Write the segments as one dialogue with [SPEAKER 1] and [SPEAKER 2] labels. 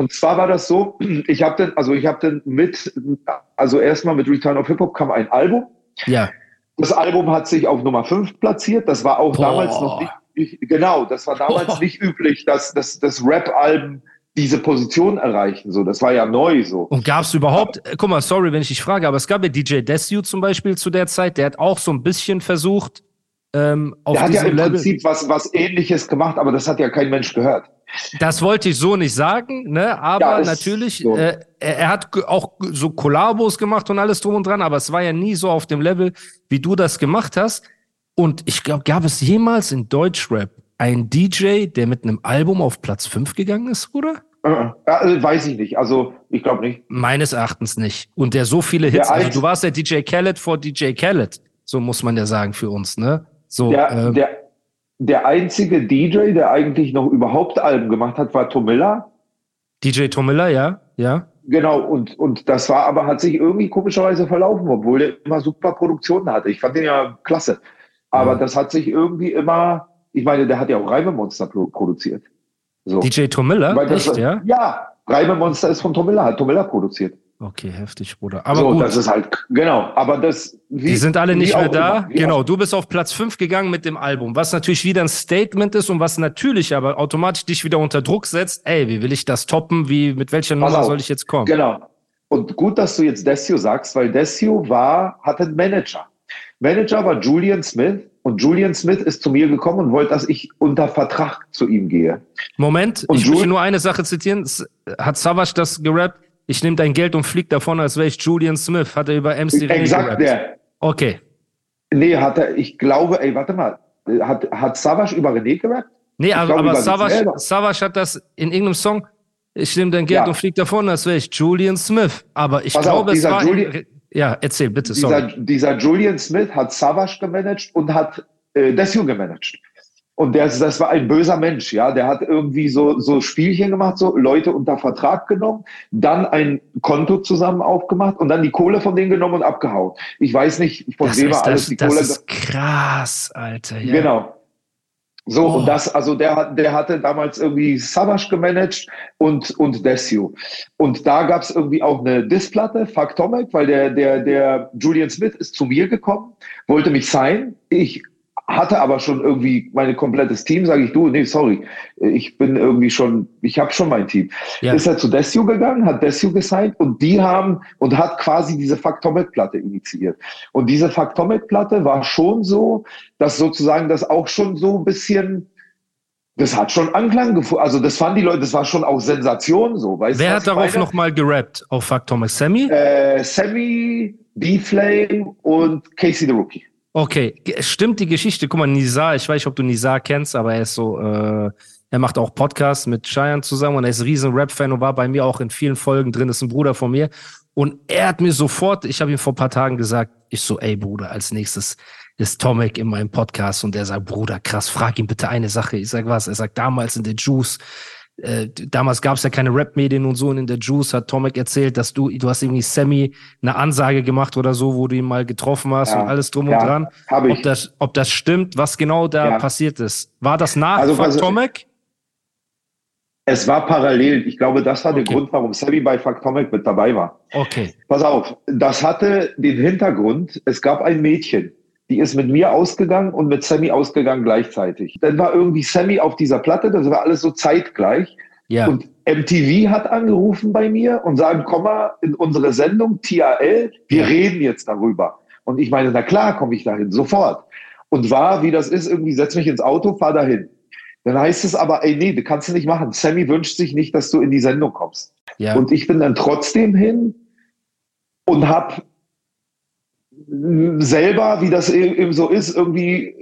[SPEAKER 1] Und zwar war das so, ich habe dann, also ich habe dann mit, also erstmal mit Return of Hip Hop kam ein Album.
[SPEAKER 2] Ja.
[SPEAKER 1] Das Album hat sich auf Nummer 5 platziert. Das war auch
[SPEAKER 2] Boah.
[SPEAKER 1] damals noch nicht, nicht, genau, das war damals
[SPEAKER 2] Boah.
[SPEAKER 1] nicht üblich, dass, dass, dass Rap-Alben diese Position erreichen. So, das war ja neu so.
[SPEAKER 2] Und gab es überhaupt, äh, guck mal, sorry, wenn ich dich frage, aber es gab ja DJ Desu zum Beispiel zu der Zeit, der hat auch so ein bisschen versucht, ähm, auf
[SPEAKER 1] Der hat ja im
[SPEAKER 2] Level.
[SPEAKER 1] Prinzip was, was ähnliches gemacht, aber das hat ja kein Mensch gehört.
[SPEAKER 2] Das wollte ich so nicht sagen, ne? Aber
[SPEAKER 1] Ja,
[SPEAKER 2] natürlich,
[SPEAKER 1] so.
[SPEAKER 2] äh, er, er hat auch so Kollabos gemacht und alles drum und dran, aber es war ja nie so auf dem Level, wie du das gemacht hast. Und ich glaube, gab es jemals in Deutschrap einen DJ, der mit einem Album auf Platz 5 gegangen ist, oder?
[SPEAKER 1] Äh, also, weiß ich nicht. Also ich glaube nicht.
[SPEAKER 2] Meines Erachtens nicht. Und der so viele Hits,
[SPEAKER 1] Der
[SPEAKER 2] also du warst der DJ Khaled vor DJ Khaled, so muss man ja sagen für uns, ne? So,
[SPEAKER 1] Der,
[SPEAKER 2] ähm,
[SPEAKER 1] der, der einzige DJ, der eigentlich noch überhaupt Alben gemacht hat, war Tomilla.
[SPEAKER 2] DJ Tomilla, ja, ja.
[SPEAKER 1] Genau, und, und das war aber, hat sich irgendwie komischerweise verlaufen, obwohl der immer super Produktionen hatte. Ich fand den ja klasse. Aber
[SPEAKER 2] Ja.
[SPEAKER 1] das hat sich irgendwie immer, ich meine, der hat ja auch Reimemonster pro produziert. So.
[SPEAKER 2] DJ Tomilla, echt, ja?
[SPEAKER 1] Ja, Reimemonster ist von Tomilla, hat Tomilla produziert.
[SPEAKER 2] Okay, heftig, Bruder. Aber
[SPEAKER 1] so,
[SPEAKER 2] gut.
[SPEAKER 1] das ist halt, genau, aber das. Wie,
[SPEAKER 2] Die sind alle nicht mehr da. Genau,
[SPEAKER 1] auch-
[SPEAKER 2] du bist auf Platz 5 gegangen mit dem Album, was natürlich wieder ein Statement ist und was natürlich aber automatisch dich wieder unter Druck setzt. Ey, wie will ich das toppen? Wie, mit welcher Nummer soll ich jetzt kommen?
[SPEAKER 1] Genau. Und gut, dass du jetzt Desio sagst, weil Desio war, hatte einen Manager. Manager war Julian Smith und Julian Smith ist zu mir gekommen und wollte, dass ich unter Vertrag zu ihm gehe.
[SPEAKER 2] Moment,
[SPEAKER 1] Und
[SPEAKER 2] ich
[SPEAKER 1] Jul-
[SPEAKER 2] möchte nur eine Sache zitieren. Hat Savage das gerappt? Ich nehme dein Geld und flieg davon, als wäre ich Julian Smith. Hat er über MC René
[SPEAKER 1] Exakt
[SPEAKER 2] gerappt?
[SPEAKER 1] der.
[SPEAKER 2] Okay.
[SPEAKER 1] Nee, hat er, ich glaube, ey, warte mal, hat, hat Savage über René gerappt?
[SPEAKER 2] Nee, aber,
[SPEAKER 1] glaube,
[SPEAKER 2] aber. Savage hat das in irgendeinem Song. Ich nehme dein Geld
[SPEAKER 1] Ja.
[SPEAKER 2] und flieg davon, als wäre ich Julian Smith. Aber ich
[SPEAKER 1] Pass auf,
[SPEAKER 2] glaube, es
[SPEAKER 1] dieser
[SPEAKER 2] war.
[SPEAKER 1] Juli-
[SPEAKER 2] ja, erzähl bitte, sorry.
[SPEAKER 1] Dieser, dieser Julian Smith hat Savage gemanagt und hat äh, Desio gemanagt. Und der, das war ein böser Mensch, ja. Der hat irgendwie so, so Spielchen gemacht, so Leute unter Vertrag genommen, dann ein Konto zusammen aufgemacht und dann die Kohle von denen genommen und abgehauen. Ich weiß nicht, von
[SPEAKER 2] Das
[SPEAKER 1] wem er alles
[SPEAKER 2] das,
[SPEAKER 1] die
[SPEAKER 2] das
[SPEAKER 1] Kohle.
[SPEAKER 2] ist krass, Alter. Ja.
[SPEAKER 1] Genau. So,
[SPEAKER 2] Oh.
[SPEAKER 1] und das, also der, hat- der hatte damals irgendwie Savage gemanagt und, und Desio. Und da gab es irgendwie auch eine Displatte, Fuck Tomek, weil der, der, der Julian Smith ist zu mir gekommen, wollte mich sein. Ich hatte aber schon irgendwie mein komplettes Team, sage ich, du, nee, sorry, ich bin irgendwie schon, ich habe schon mein Team.
[SPEAKER 2] Ja.
[SPEAKER 1] Ist er zu Desio gegangen, hat Desio gesigned und die haben und hat quasi diese Faktomet-Platte initiiert. Und diese Faktomet-Platte war schon so, dass sozusagen das auch schon so ein bisschen, das hat schon Anklang gefunden. Also das fanden die Leute, das war schon auch Sensation so. Weißt du,
[SPEAKER 2] Wer hat darauf nochmal gerappt? Auf Fuck Thomas Sammy?
[SPEAKER 1] Äh, Sammy, B-Flame und Casey the Rookie.
[SPEAKER 2] Okay, stimmt die Geschichte. Guck mal, Nizar, ich weiß nicht, ob du Nizar kennst, aber er ist so, äh, er macht auch Podcasts mit Cheyenne zusammen und er ist ein riesen Rap-Fan und war bei mir auch in vielen Folgen drin, ist ein Bruder von mir. Und er hat mir sofort, ich habe ihm vor ein paar Tagen gesagt, ich so, ey Bruder, als nächstes ist Tomek in meinem Podcast und er sagt, Bruder, krass, frag ihn bitte eine Sache. Ich sag was? Er sagt, damals in der Juice, äh, damals gab es ja keine Rap-Medien und so und in der Juice hat Tomek erzählt, dass du, du hast irgendwie Sammy eine Ansage gemacht oder so, wo du ihn mal getroffen hast
[SPEAKER 1] Ja,
[SPEAKER 2] und alles drum
[SPEAKER 1] ja,
[SPEAKER 2] und dran.
[SPEAKER 1] Habe
[SPEAKER 2] Ob
[SPEAKER 1] ich.
[SPEAKER 2] das, ob das stimmt, was genau da
[SPEAKER 1] Ja.
[SPEAKER 2] passiert ist. War das nach
[SPEAKER 1] Also,
[SPEAKER 2] Fuck
[SPEAKER 1] was-
[SPEAKER 2] Tomek?
[SPEAKER 1] Es war parallel. Ich glaube, das war
[SPEAKER 2] Okay.
[SPEAKER 1] der Grund, warum Sammy bei Fuck Tomek mit dabei war.
[SPEAKER 2] Okay.
[SPEAKER 1] Pass auf, das hatte den Hintergrund, es gab ein Mädchen, die ist mit mir ausgegangen und mit Sammy ausgegangen gleichzeitig. Dann war irgendwie Sammy auf dieser Platte, das war alles so zeitgleich.
[SPEAKER 2] Ja.
[SPEAKER 1] Und MTV hat angerufen bei mir und sagen, komm mal in unsere Sendung TAL, wir
[SPEAKER 2] Ja.
[SPEAKER 1] reden jetzt darüber. Und ich meine, na klar, komme ich dahin, sofort. Und war, wie das ist, irgendwie setz mich ins Auto, fahr dahin. Dann heißt es aber, ey, nee, das kannst du nicht machen. Sammy wünscht sich nicht, dass du in die Sendung kommst.
[SPEAKER 2] ja.
[SPEAKER 1] Und ich bin dann trotzdem hin und habe selber, wie das e- eben so ist, irgendwie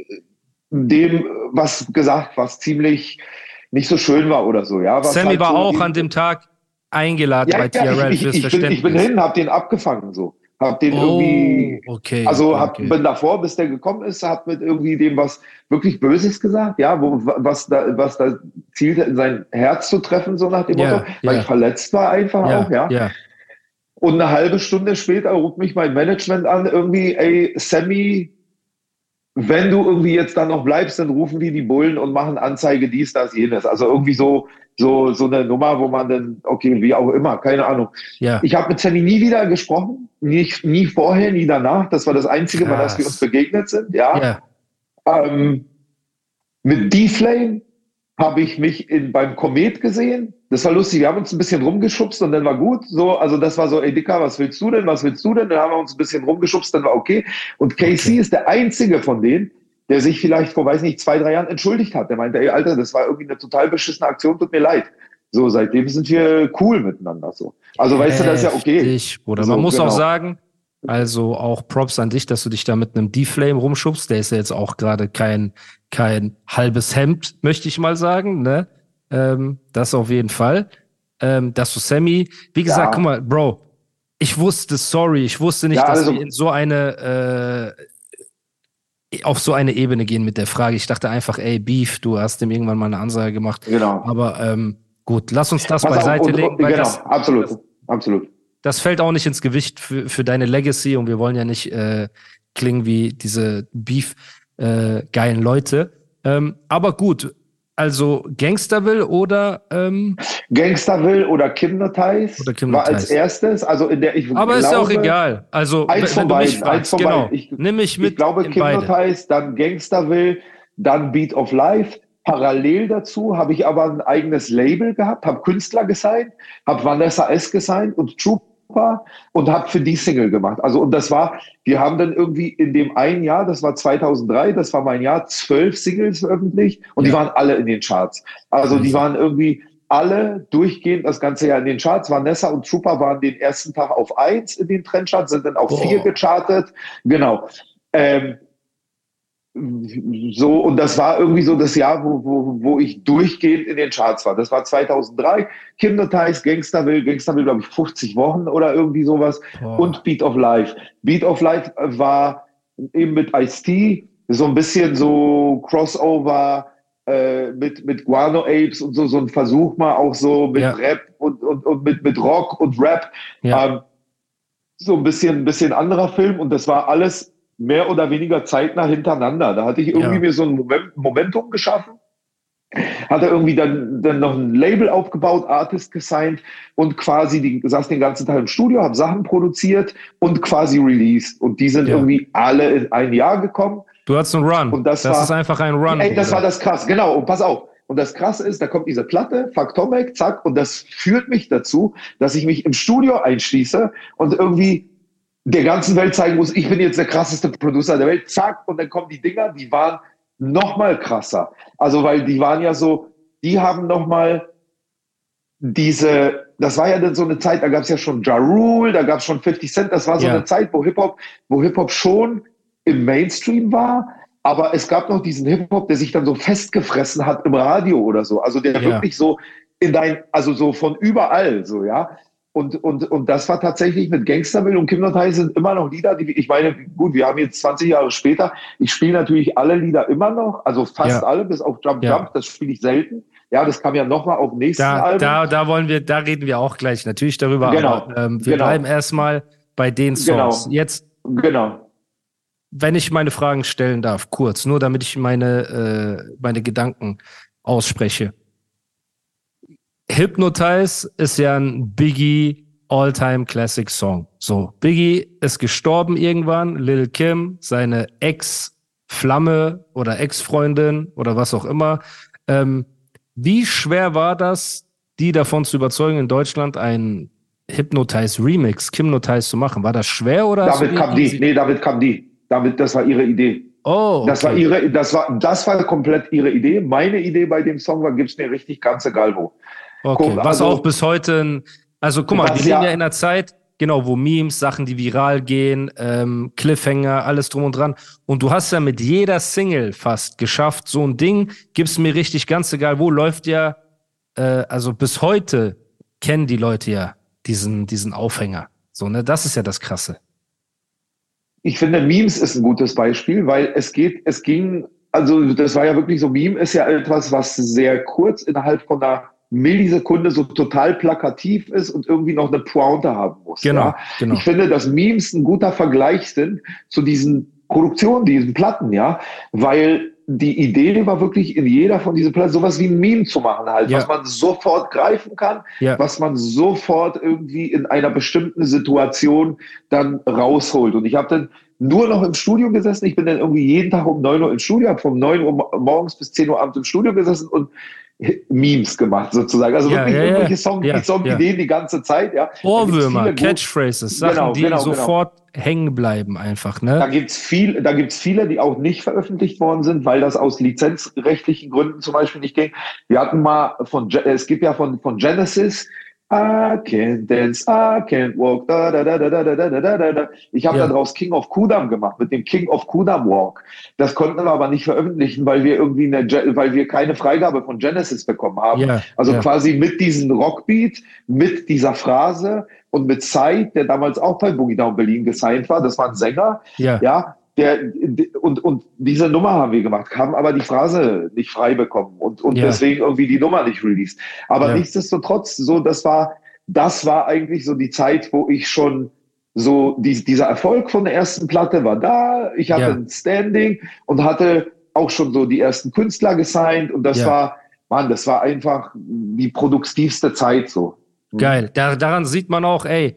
[SPEAKER 1] dem was gesagt, was ziemlich nicht so schön war oder so. Ja, was
[SPEAKER 2] Sammy
[SPEAKER 1] halt
[SPEAKER 2] war
[SPEAKER 1] so
[SPEAKER 2] auch an dem Tag eingeladen
[SPEAKER 1] ja,
[SPEAKER 2] bei
[SPEAKER 1] ja,
[SPEAKER 2] TRL
[SPEAKER 1] ich, ich, ich, bin, ich bin hin, hab den abgefangen so, hab den
[SPEAKER 2] oh,
[SPEAKER 1] irgendwie
[SPEAKER 2] okay.
[SPEAKER 1] also hab,
[SPEAKER 2] okay.
[SPEAKER 1] bin davor, bis der gekommen ist, hab mit irgendwie dem was wirklich Böses gesagt, ja, wo, was da, was da zielte, in sein Herz zu treffen, so nach dem
[SPEAKER 2] Ja,
[SPEAKER 1] Motto, weil
[SPEAKER 2] ja.
[SPEAKER 1] ich verletzt war einfach auch, ja.
[SPEAKER 2] ja.
[SPEAKER 1] Und eine halbe Stunde später ruft mich mein Management an, irgendwie, ey, Sammy wenn du irgendwie jetzt dann noch bleibst, dann rufen die die Bullen und machen Anzeige dies, das, jenes. Also irgendwie so, so, so eine Nummer, wo man dann, okay, wie auch immer, keine Ahnung. Ja. Ich habe mit Sammy nie wieder gesprochen, nicht, nie vorher, nie danach. Das war das Einzige, Krass. Mal, dass wir uns begegnet sind, ja. ja. Ähm, mit D-Flame habe ich mich in, beim Komet gesehen. Das war lustig. Wir haben uns ein bisschen rumgeschubst und dann war gut. So, also das war so, ey Dicker, was willst du denn? Was willst du denn? Dann haben wir uns ein bisschen rumgeschubst, dann war okay. Und Casey okay. ist der einzige von denen, der sich vielleicht vor, weiß nicht, zwei, drei Jahren entschuldigt hat. Der meinte, ey, Alter, das war irgendwie eine total beschissene Aktion, tut mir leid. So, seitdem sind wir cool miteinander. So. Also, weißt du, das ist ja okay.
[SPEAKER 2] Bruder. Man so, muss genau. auch sagen, also auch Props an dich, dass du dich da mit einem D-Flame rumschubst. Der ist ja jetzt auch gerade kein, kein halbes Hemd, möchte ich mal sagen. Ne? Ähm, das auf jeden Fall. Ähm, dass du Sammy, wie gesagt, ja. guck mal, Bro, ich wusste, sorry, ich wusste nicht, ja, dass also, wir in so eine, äh, auf so eine Ebene gehen mit der Frage. Ich dachte einfach, ey, Beef, du hast dem irgendwann mal eine Ansage gemacht. Genau. Aber ähm, gut, lass uns das beiseite auch, legen.
[SPEAKER 1] Genau, das, absolut, das, absolut.
[SPEAKER 2] Das fällt auch nicht ins Gewicht für, für deine Legacy und wir wollen ja nicht äh, klingen wie diese Beef äh, geilen Leute. Ähm, aber gut, also Gangsterville oder ähm,
[SPEAKER 1] Gangsterville oder Hypnotize oder war als erstes. Also in der ich
[SPEAKER 2] Aber glaube, ist ja auch egal. Also
[SPEAKER 1] eins von beiden. Eins von genau. beiden. Ich,
[SPEAKER 2] Nimm mich mit.
[SPEAKER 1] Ich glaube Hypnotize, dann Gangsterville, dann Beat of Life. Parallel dazu habe ich aber ein eigenes Label gehabt, habe Künstler gesigned, habe Vanessa S gesigned und Troop und habe für die Single gemacht. Also und das war, wir haben dann irgendwie in dem einen Jahr, das war 2003, das war mein Jahr, zwölf Singles veröffentlicht und ja. die waren alle in den Charts. Also die waren irgendwie alle durchgehend das ganze Jahr in den Charts. Vanessa und Trooper waren den ersten Tag auf eins in den Trendcharts, sind dann auf Boah. vier gechartet. Genau. Ähm, so, und das war irgendwie so das Jahr, wo, wo, wo ich durchgehend in den Charts war. Das war 2003. Kinderteils, Gangsterville, Gangsterville, glaube ich, 50 Wochen oder irgendwie sowas. Oh. Und Beat of Life. Beat of Life war eben mit Ice-T, so ein bisschen so Crossover äh, mit, mit Guano Apes und so, so ein Versuch mal auch so mit ja. Rap und, und, und mit, mit Rock und Rap. Ja. Ähm, so ein bisschen, ein bisschen anderer Film und das war alles mehr oder weniger zeitnah hintereinander. Da hatte ich irgendwie ja. mir so ein Momentum geschaffen. Hatte irgendwie dann, dann noch ein Label aufgebaut, Artist gesigned und quasi die, saß den ganzen Tag im Studio, habe Sachen produziert und quasi released. Und die sind ja. irgendwie alle in ein Jahr gekommen.
[SPEAKER 2] Du hattest einen Run.
[SPEAKER 1] Und das, das war,
[SPEAKER 2] ist einfach ein Run.
[SPEAKER 1] Ey, das war das krass, genau. Und pass auf. Und das Krasse ist, da kommt diese Platte, Faktomek, zack, und das führt mich dazu, dass ich mich im Studio einschließe und irgendwie der ganzen Welt zeigen muss, ich bin jetzt der krasseste Producer der Welt, zack, und dann kommen die Dinger, die waren noch mal krasser. Also, weil die waren ja so, die haben noch mal diese, das war ja dann so eine Zeit, da gab es ja schon Ja Rule, da gab es schon 50 Cent, das war so ja. eine Zeit, wo Hip-Hop, wo Hip-Hop schon im Mainstream war, aber es gab noch diesen Hip-Hop, der sich dann so festgefressen hat im Radio oder so, also der ja. wirklich so in dein, also so von überall, so, ja. Und, und, und das war tatsächlich mit Gangsterville und Hypnotize sind immer noch Lieder, die ich meine, gut, wir haben jetzt 20 Jahre später, ich spiele natürlich alle Lieder immer noch, also fast ja. alle, bis auf Jump ja. Jump, das spiele ich selten. Ja, das kam ja nochmal auf nächsten
[SPEAKER 2] da,
[SPEAKER 1] Album.
[SPEAKER 2] Da, da wollen wir, da reden wir auch gleich natürlich darüber, genau. aber ähm, wir genau. bleiben erstmal bei den Songs. Genau. Jetzt,
[SPEAKER 1] genau.
[SPEAKER 2] wenn ich meine Fragen stellen darf, kurz, nur damit ich meine, äh, meine Gedanken ausspreche. Hypnotize ist ja ein Biggie All-Time Classic Song. So, Biggie ist gestorben irgendwann. Lil Kim, seine Ex-Flamme oder Ex-Freundin oder was auch immer. Ähm, wie schwer war das, die davon zu überzeugen, in Deutschland ein Hypnotize Remix, Kimnotize zu machen? War das schwer oder?
[SPEAKER 1] David kam die. Nee, David kam die. David, das war ihre Idee. Oh, okay. das war ihre, das war, das war komplett ihre Idee. Meine Idee bei dem Song war, gibt's mir richtig ganze Galvo.
[SPEAKER 2] Okay, Guck, was also, auch bis heute, ein, also guck mal, wir leben ja, ja in einer Zeit, genau, wo Memes, Sachen, die viral gehen, ähm, Cliffhanger, alles drum und dran. Und du hast ja mit jeder Single fast geschafft, so ein Ding, gib's mir richtig ganz egal, wo läuft ja, äh, also bis heute kennen die Leute ja diesen, diesen Aufhänger. So, ne, das ist ja das Krasse.
[SPEAKER 1] Ich finde, Memes ist ein gutes Beispiel, weil es geht, es ging, also das war ja wirklich so, Meme ist ja etwas, was sehr kurz innerhalb von einer Millisekunde so total plakativ ist und irgendwie noch eine Pointe haben muss.
[SPEAKER 2] Genau, ja?
[SPEAKER 1] genau. Ich finde, dass Memes ein guter Vergleich sind zu diesen Produktionen, diesen Platten, ja, weil die Idee war wirklich in jeder von diesen Platten sowas wie ein Meme zu machen halt,
[SPEAKER 2] Ja.
[SPEAKER 1] was man sofort greifen kann,
[SPEAKER 2] Ja.
[SPEAKER 1] was man sofort irgendwie in einer bestimmten Situation dann rausholt. Und ich habe dann nur noch im Studio gesessen. Ich bin dann irgendwie jeden Tag um 9 Uhr im Studio, habe von 9 Uhr mo- morgens bis 10 Uhr abends im Studio gesessen und Memes gemacht sozusagen. Also
[SPEAKER 2] Ja,
[SPEAKER 1] wirklich
[SPEAKER 2] ja,
[SPEAKER 1] irgendwelche Song,
[SPEAKER 2] Ja,
[SPEAKER 1] Songideen die ganze Zeit, ja. Da
[SPEAKER 2] Ohrwürmer, Catchphrases, Sachen,
[SPEAKER 1] Genau,
[SPEAKER 2] die
[SPEAKER 1] genau, genau.
[SPEAKER 2] sofort hängen bleiben einfach,
[SPEAKER 1] Da
[SPEAKER 2] ne?
[SPEAKER 1] gibt's viel, da gibt's viele, die auch nicht veröffentlicht worden sind, weil das aus lizenzrechtlichen Gründen zum Beispiel nicht ging. Wir hatten mal von, es gibt ja von, von Genesis, I can't dance, I can't walk, da, da, da, da, da, da, da, da, da. Ich habe
[SPEAKER 2] Ja.
[SPEAKER 1] daraus King of Kudam gemacht, mit dem King of Kudam Walk. Das konnten wir aber nicht veröffentlichen, weil wir irgendwie eine, weil wir keine Freigabe von Genesis bekommen haben.
[SPEAKER 2] Ja,
[SPEAKER 1] Also
[SPEAKER 2] ja.
[SPEAKER 1] quasi mit diesem Rockbeat, mit dieser Phrase und mit Zeit, der damals auch bei Boogie Down Berlin gesigned war, das war ein Sänger,
[SPEAKER 2] ja,
[SPEAKER 1] ja, der, und, und diese Nummer haben wir gemacht, haben aber die Phrase nicht frei bekommen und, und
[SPEAKER 2] Ja.
[SPEAKER 1] deswegen irgendwie die Nummer nicht released. Aber
[SPEAKER 2] Ja.
[SPEAKER 1] nichtsdestotrotz, so, das war, das war eigentlich so die Zeit, wo ich schon so, die, dieser Erfolg von der ersten Platte war da. Ich hatte
[SPEAKER 2] Ja.
[SPEAKER 1] ein Standing und hatte auch schon so die ersten Künstler gesigned und das war, Mann, das war einfach die produktivste Zeit so.
[SPEAKER 2] Geil. Da, daran sieht man auch, ey,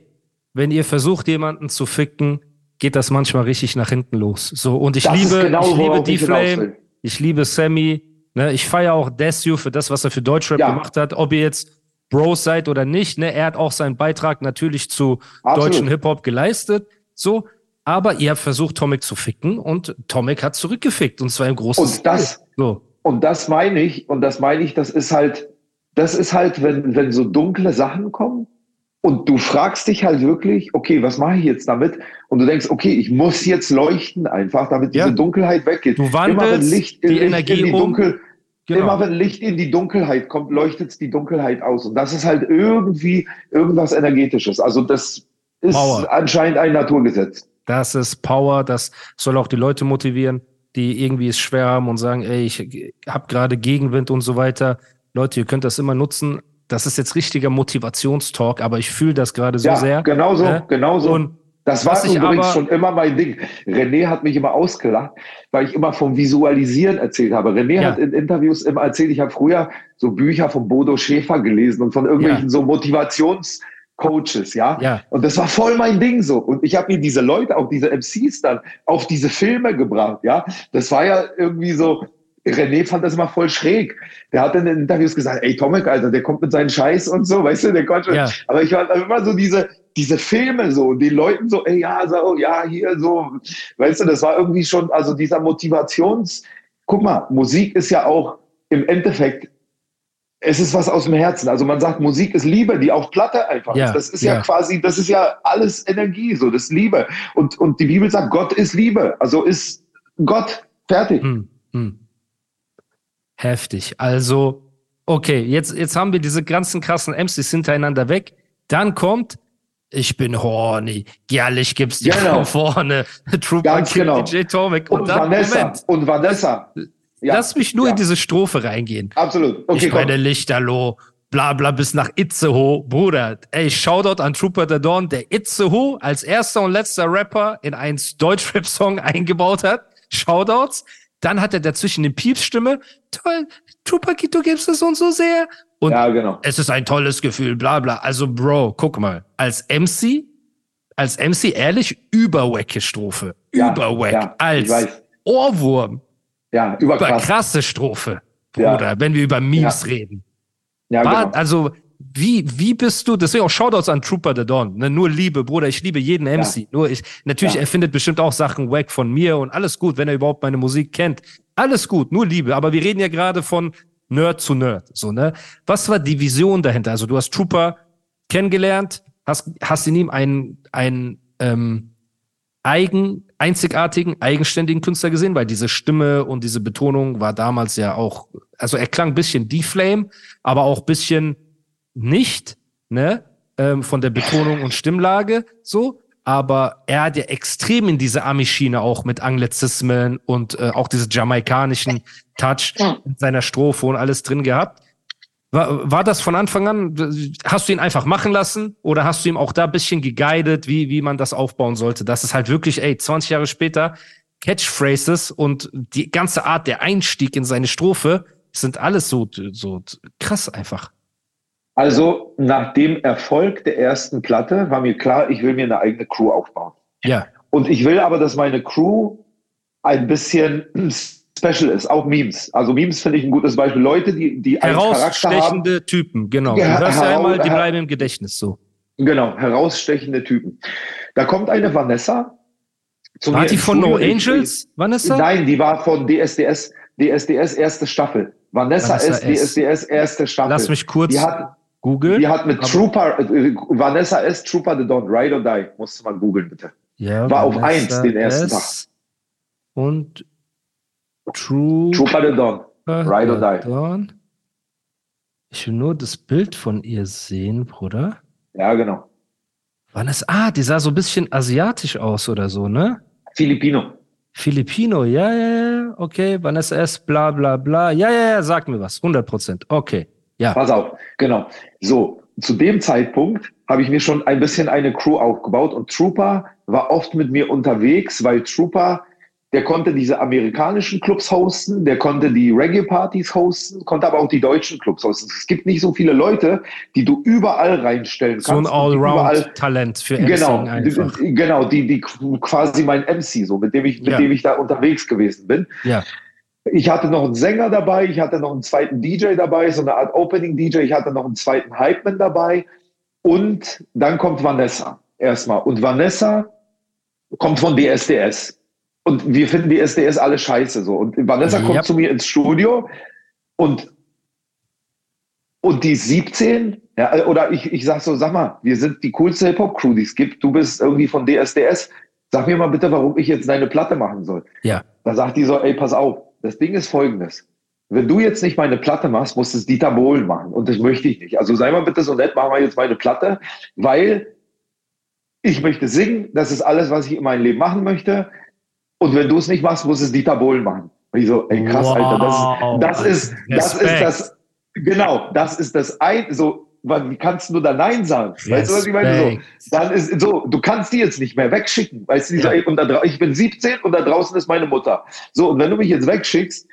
[SPEAKER 2] wenn ihr versucht, jemanden zu ficken, geht das manchmal richtig nach hinten los. So, und ich
[SPEAKER 1] Das
[SPEAKER 2] liebe,
[SPEAKER 1] genau,
[SPEAKER 2] ich liebe
[SPEAKER 1] ich
[SPEAKER 2] D-Flame,
[SPEAKER 1] will.
[SPEAKER 2] ich liebe Sammy, ne, ich feiere auch Desue für das, was er für Deutschrap
[SPEAKER 1] Ja.
[SPEAKER 2] gemacht hat, ob ihr jetzt Bros seid oder nicht, ne, er hat auch seinen Beitrag natürlich zu
[SPEAKER 1] Absolut.
[SPEAKER 2] deutschen Hip-Hop geleistet, so, aber ihr habt versucht, Tomic zu ficken und Tomic hat zurückgefickt und zwar im großen
[SPEAKER 1] Und das,
[SPEAKER 2] Stil. So,
[SPEAKER 1] Und das meine ich, und das meine ich, das ist halt, das ist halt, wenn, wenn so dunkle Sachen kommen und du fragst dich halt wirklich, okay, was mache ich jetzt damit? Und du denkst, okay, ich muss jetzt leuchten einfach, damit
[SPEAKER 2] Ja.
[SPEAKER 1] diese Dunkelheit weggeht.
[SPEAKER 2] Du
[SPEAKER 1] Immer wenn
[SPEAKER 2] wandelst
[SPEAKER 1] Licht,
[SPEAKER 2] die
[SPEAKER 1] Licht
[SPEAKER 2] Energie
[SPEAKER 1] in die
[SPEAKER 2] um.
[SPEAKER 1] Dunkel,
[SPEAKER 2] genau.
[SPEAKER 1] immer wenn Licht in die Dunkelheit kommt, leuchtet die Dunkelheit aus. Und das ist halt irgendwie irgendwas Energetisches. Also das ist
[SPEAKER 2] Power.
[SPEAKER 1] anscheinend ein Naturgesetz.
[SPEAKER 2] Das ist Power, das soll auch die Leute motivieren, die irgendwie es schwer haben und sagen, ey, ich habe gerade Gegenwind und so weiter. Leute, ihr könnt das immer nutzen. Das ist jetzt richtiger Motivationstalk, aber ich fühle das gerade so
[SPEAKER 1] ja,
[SPEAKER 2] sehr.
[SPEAKER 1] genau so,
[SPEAKER 2] ne?
[SPEAKER 1] genau so.
[SPEAKER 2] Und
[SPEAKER 1] Das war übrigens
[SPEAKER 2] aber-
[SPEAKER 1] schon immer mein Ding. René hat mich immer ausgelacht, weil ich immer vom Visualisieren erzählt habe. René
[SPEAKER 2] Ja.
[SPEAKER 1] hat in Interviews immer erzählt, ich habe früher so Bücher von Bodo Schäfer gelesen und von irgendwelchen
[SPEAKER 2] Ja.
[SPEAKER 1] so Motivationscoaches, ja.
[SPEAKER 2] ja,
[SPEAKER 1] Und das war voll mein Ding so. Und ich habe mir diese Leute, auch diese MCs dann, auf diese Filme gebracht, ja. Das war ja irgendwie so, René fand das immer voll schräg. Der hat dann in Interviews gesagt, ey Tomek, Alter, der kommt mit seinen Scheiß und so, weißt du, der konnte.
[SPEAKER 2] Ja.
[SPEAKER 1] Aber ich war immer so diese, diese Filme so, den Leuten so, ey, ja, so, ja, hier so, weißt du, das war irgendwie schon, also dieser Motivations, guck mal, Musik ist ja auch im Endeffekt, es ist was aus dem Herzen. Also man sagt, Musik ist Liebe, die auf Platte einfach
[SPEAKER 2] Ja,
[SPEAKER 1] ist. Das ist ja,
[SPEAKER 2] ja.
[SPEAKER 1] quasi, das ist ja alles Energie, so, das ist Liebe. Und, und die Bibel sagt, Gott ist Liebe. Also ist Gott fertig.
[SPEAKER 2] hm, hm. Heftig. Also, okay, jetzt, jetzt haben wir diese ganzen krassen MCs hintereinander weg. Dann kommt, ich bin horny, Gerlich gibt's die
[SPEAKER 1] Genau.
[SPEAKER 2] von vorne, Trooper
[SPEAKER 1] Ganz genau.
[SPEAKER 2] DJ Tomek. Und,
[SPEAKER 1] Und,
[SPEAKER 2] dann,
[SPEAKER 1] Vanessa,
[SPEAKER 2] Moment,
[SPEAKER 1] und Vanessa. Ja,
[SPEAKER 2] lass mich nur
[SPEAKER 1] ja.
[SPEAKER 2] in diese Strophe reingehen.
[SPEAKER 1] Absolut. Okay,
[SPEAKER 2] ich meine Lichterloh, bla bla bis nach Itzehoe. Bruder, ey, Shoutout an Trooper the Dawn, der Itzehoe als erster und letzter Rapper in einen Deutschrap-Song eingebaut hat. Shoutouts. Dann hat er dazwischen eine Piepsstimme. Toll, Kid, du gibst es uns so sehr. Und
[SPEAKER 1] ja, genau.
[SPEAKER 2] es ist ein tolles Gefühl, bla bla. Also, Bro, guck mal, als MC, als MC ehrlich, überwacke Strophe.
[SPEAKER 1] Ja,
[SPEAKER 2] Überwack.
[SPEAKER 1] ja,
[SPEAKER 2] als. Ohrwurm.
[SPEAKER 1] Ja,
[SPEAKER 2] Über
[SPEAKER 1] überkrass.
[SPEAKER 2] krasse Strophe,
[SPEAKER 1] Ja.
[SPEAKER 2] Bruder, wenn wir über Memes reden.
[SPEAKER 1] Ja,
[SPEAKER 2] War,
[SPEAKER 1] genau.
[SPEAKER 2] Also, wie, wie bist du, deswegen auch Shoutouts an Trooper the Dawn, ne? nur Liebe, Bruder, ich liebe jeden MC, nur ich, natürlich,
[SPEAKER 1] Ja.
[SPEAKER 2] er findet bestimmt auch Sachen wack von mir und alles gut, wenn er überhaupt meine Musik kennt, alles gut, nur Liebe, aber wir reden ja gerade von Nerd zu Nerd, so, ne? Was war die Vision dahinter? Also, du hast Trooper kennengelernt, hast, hast in ihm einen, einen, ähm, eigen, einzigartigen, eigenständigen Künstler gesehen, weil diese Stimme und diese Betonung war damals ja auch, also er klang ein bisschen D-Flame, aber auch ein bisschen nicht, ne, ähm, von der Betonung und Stimmlage, so. Aber er hat ja extrem in diese Ami-Schiene auch mit Anglizismen und äh, auch diese jamaikanischen Touch in seiner Strophe und alles drin gehabt. War, war das von Anfang an, hast du ihn einfach machen lassen oder hast du ihm auch da ein bisschen geguidet, wie, wie man das aufbauen sollte? Das ist halt wirklich, ey, 20 Jahre später, Catchphrases und die ganze Art der Einstieg in seine Strophe sind alles so, so krass einfach.
[SPEAKER 1] Also nach dem Erfolg der ersten Platte war mir klar, ich will mir eine eigene Crew aufbauen.
[SPEAKER 2] Ja.
[SPEAKER 1] Und ich will aber, dass meine Crew ein bisschen special ist, auch Memes. Also Memes finde ich ein gutes Beispiel. Leute, die, die
[SPEAKER 2] einen Charakter haben. Herausstechende Typen, genau. Du hörst ja einmal, die bleiben im Gedächtnis so.
[SPEAKER 1] Genau, herausstechende Typen. Da kommt eine Vanessa.
[SPEAKER 2] war die von No Angels, Vanessa?
[SPEAKER 1] Nein, die war von DSDS, DSDS erste Staffel. Vanessa, Vanessa S, S, DSDS erste Staffel.
[SPEAKER 2] Lass mich kurz
[SPEAKER 1] die hat,
[SPEAKER 2] googeln.
[SPEAKER 1] Die hat mit Trooper, äh, Vanessa S, Trooper the Dawn, Ride or Die. Musst du mal googeln, bitte.
[SPEAKER 2] Ja,
[SPEAKER 1] war Vanessa auf eins den ersten S Tag.
[SPEAKER 2] Und True
[SPEAKER 1] Trooper the Dawn, Ride or Die. Dawn.
[SPEAKER 2] Ich will nur das Bild von ihr sehen, Bruder.
[SPEAKER 1] Ja, genau.
[SPEAKER 2] Ist, ah, die sah so ein bisschen asiatisch aus oder so, ne?
[SPEAKER 1] Filipino.
[SPEAKER 2] Filipino, ja, ja, ja, okay, Vanessa S, bla, bla, bla. Ja, ja, ja, sag mir was, 100 Prozent, okay, ja.
[SPEAKER 1] Pass auf, genau. So, zu dem Zeitpunkt habe ich mir schon ein bisschen eine Crew aufgebaut und Trooper war oft mit mir unterwegs, weil Trooper der konnte diese amerikanischen Clubs hosten, der konnte die Reggae-Partys hosten, konnte aber auch die deutschen Clubs hosten. Es gibt nicht so viele Leute, die du überall reinstellen kannst.
[SPEAKER 2] So ein Allround-Talent für
[SPEAKER 1] genau, einfach. Genau, die, die quasi mein MC, so mit dem ich, mit ja. dem ich da unterwegs gewesen bin.
[SPEAKER 2] Ja.
[SPEAKER 1] Ich hatte noch einen Sänger dabei, ich hatte noch einen zweiten DJ dabei, so eine Art Opening-DJ, ich hatte noch einen zweiten Hypeman dabei. Und dann kommt Vanessa erstmal. Und Vanessa kommt von DSDS. Und wir finden die SDS alle scheiße so. Und Vanessa yep. kommt zu mir ins Studio und, und die ist 17, ja, oder ich, ich sag so, sag mal, wir sind die coolste Hip-Hop-Crew, die es gibt. Du bist irgendwie von DSDS. Sag mir mal bitte, warum ich jetzt deine Platte machen soll.
[SPEAKER 2] Ja.
[SPEAKER 1] Da sagt die so, ey, pass auf, das Ding ist folgendes. Wenn du jetzt nicht meine Platte machst, musst es Dieter Bohlen machen. Und das möchte ich nicht. Also sei mal bitte so nett, machen wir jetzt meine Platte, weil ich möchte singen. Das ist alles, was ich in meinem Leben machen möchte. Und wenn du es nicht machst, muss es Dieter Bohlen machen. Und ich so, ey, krass, wow. Alter, das ist, das ist, das ist das, genau, das ist das ein, so, wie kannst du da Nein sagen? Weißt du, was ich meine? So, dann ist so, du kannst die jetzt nicht mehr wegschicken. Weißt du, ja. und da, ich bin 17 und da draußen ist meine Mutter. So, und wenn du mich jetzt wegschickst,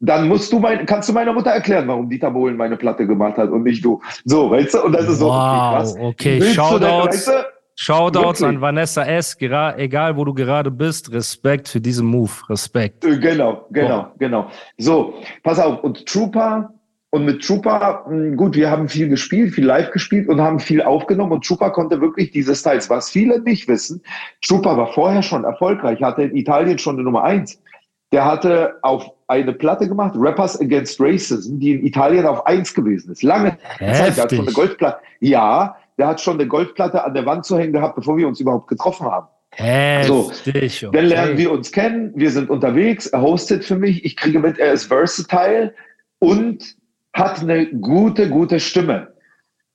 [SPEAKER 1] dann musst du mein, kannst du meiner Mutter erklären, warum Dieter Bohlen meine Platte gemacht hat und nicht du. So, weißt du? Und das ist so,
[SPEAKER 2] wow, okay, krass. Okay, Shoutouts. Weißt du? Shoutouts an Vanessa S., egal wo du gerade bist, Respekt für diesen Move, Respekt.
[SPEAKER 1] Äh, genau, genau, oh. genau. So, pass auf, und Trooper, und mit Trooper, hm, gut, wir haben viel gespielt, viel live gespielt und haben viel aufgenommen und Trooper konnte wirklich diese Styles. Was viele nicht wissen, Trooper war vorher schon erfolgreich, hatte in Italien schon eine Nummer eins. Der hatte auf eine Platte gemacht, Rappers Against Racism, die in Italien auf eins gewesen ist. Lange
[SPEAKER 2] Heftig. Zeit, der
[SPEAKER 1] hat schon eine Goldplatte. Ja, der hat schon eine Goldplatte an der Wand zu hängen gehabt, bevor wir uns überhaupt getroffen haben.
[SPEAKER 2] Heftig,
[SPEAKER 1] so, dann lernen wir uns kennen, wir sind unterwegs, er hostet für mich, ich kriege mit, er ist versatile und hat eine gute, gute Stimme.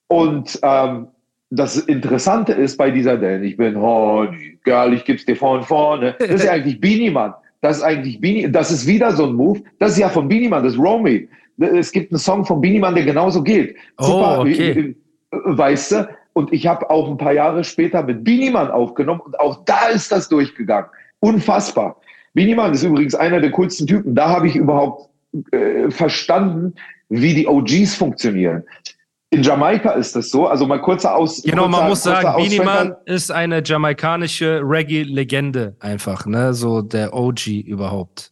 [SPEAKER 1] Und ähm, das Interessante ist bei dieser Dan, ich bin Honey, geil, ich gib's dir von vorne. Das ist ja eigentlich Beanie Man. Das ist eigentlich Beanie, das ist wieder so ein Move. Das ist ja von Beanie Man, das ist Romy. Es gibt einen Song von Beanie Man, der genauso geht.
[SPEAKER 2] Super, oh, okay
[SPEAKER 1] weißt du? Und ich habe auch ein paar Jahre später mit Biniman aufgenommen und auch da ist das durchgegangen. Unfassbar. Biniman ist übrigens einer der coolsten Typen. Da habe ich überhaupt äh, verstanden, wie die OGs funktionieren. In Jamaika ist das so, also mal kurzer Aus.
[SPEAKER 2] Genau,
[SPEAKER 1] kurzer,
[SPEAKER 2] man muss sagen, Beanie Man ist eine jamaikanische Reggae-Legende einfach, ne? So der OG überhaupt.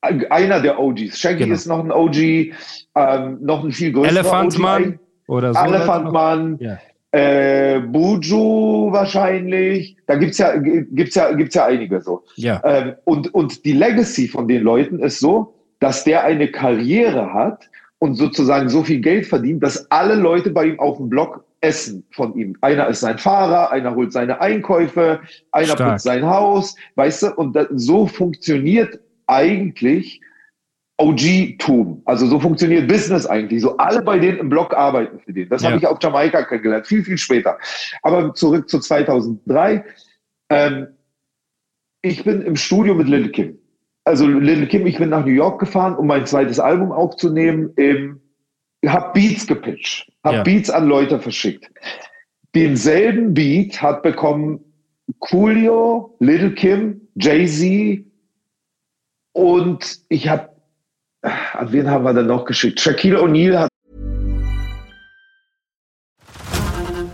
[SPEAKER 1] Einer der OGs. Shaggy genau. ist noch ein OG, ähm, noch ein viel größerer.
[SPEAKER 2] Man.
[SPEAKER 1] Oder so Elefantmann, ja. äh, Buju wahrscheinlich. Da gibt's ja, gibt's ja, gibt's ja einige so.
[SPEAKER 2] Ja.
[SPEAKER 1] Ähm, und, und die Legacy von den Leuten ist so, dass der eine Karriere hat und sozusagen so viel Geld verdient, dass alle Leute bei ihm auf dem Blog essen von ihm. Einer ist sein Fahrer, einer holt seine Einkäufe, einer Stark. putzt sein Haus, weißt du? Und das, so funktioniert eigentlich OG-Tum. Also so funktioniert Business eigentlich. So alle bei denen im Blog arbeiten für den. Das ja. habe ich auf Jamaika kennengelernt, viel, viel später. Aber zurück zu 2003. Ähm, ich bin im Studio mit Lil Kim. Also Lil Kim, ich bin nach New York gefahren, um mein zweites Album aufzunehmen. Im, hab Beats gepitcht, hab ja. Beats an Leute verschickt. Denselben Beat hat bekommen Coolio, Lil Kim, Jay-Z, Und ich habe, an wen haben wir denn noch geschickt? Shaquille O'Neal hat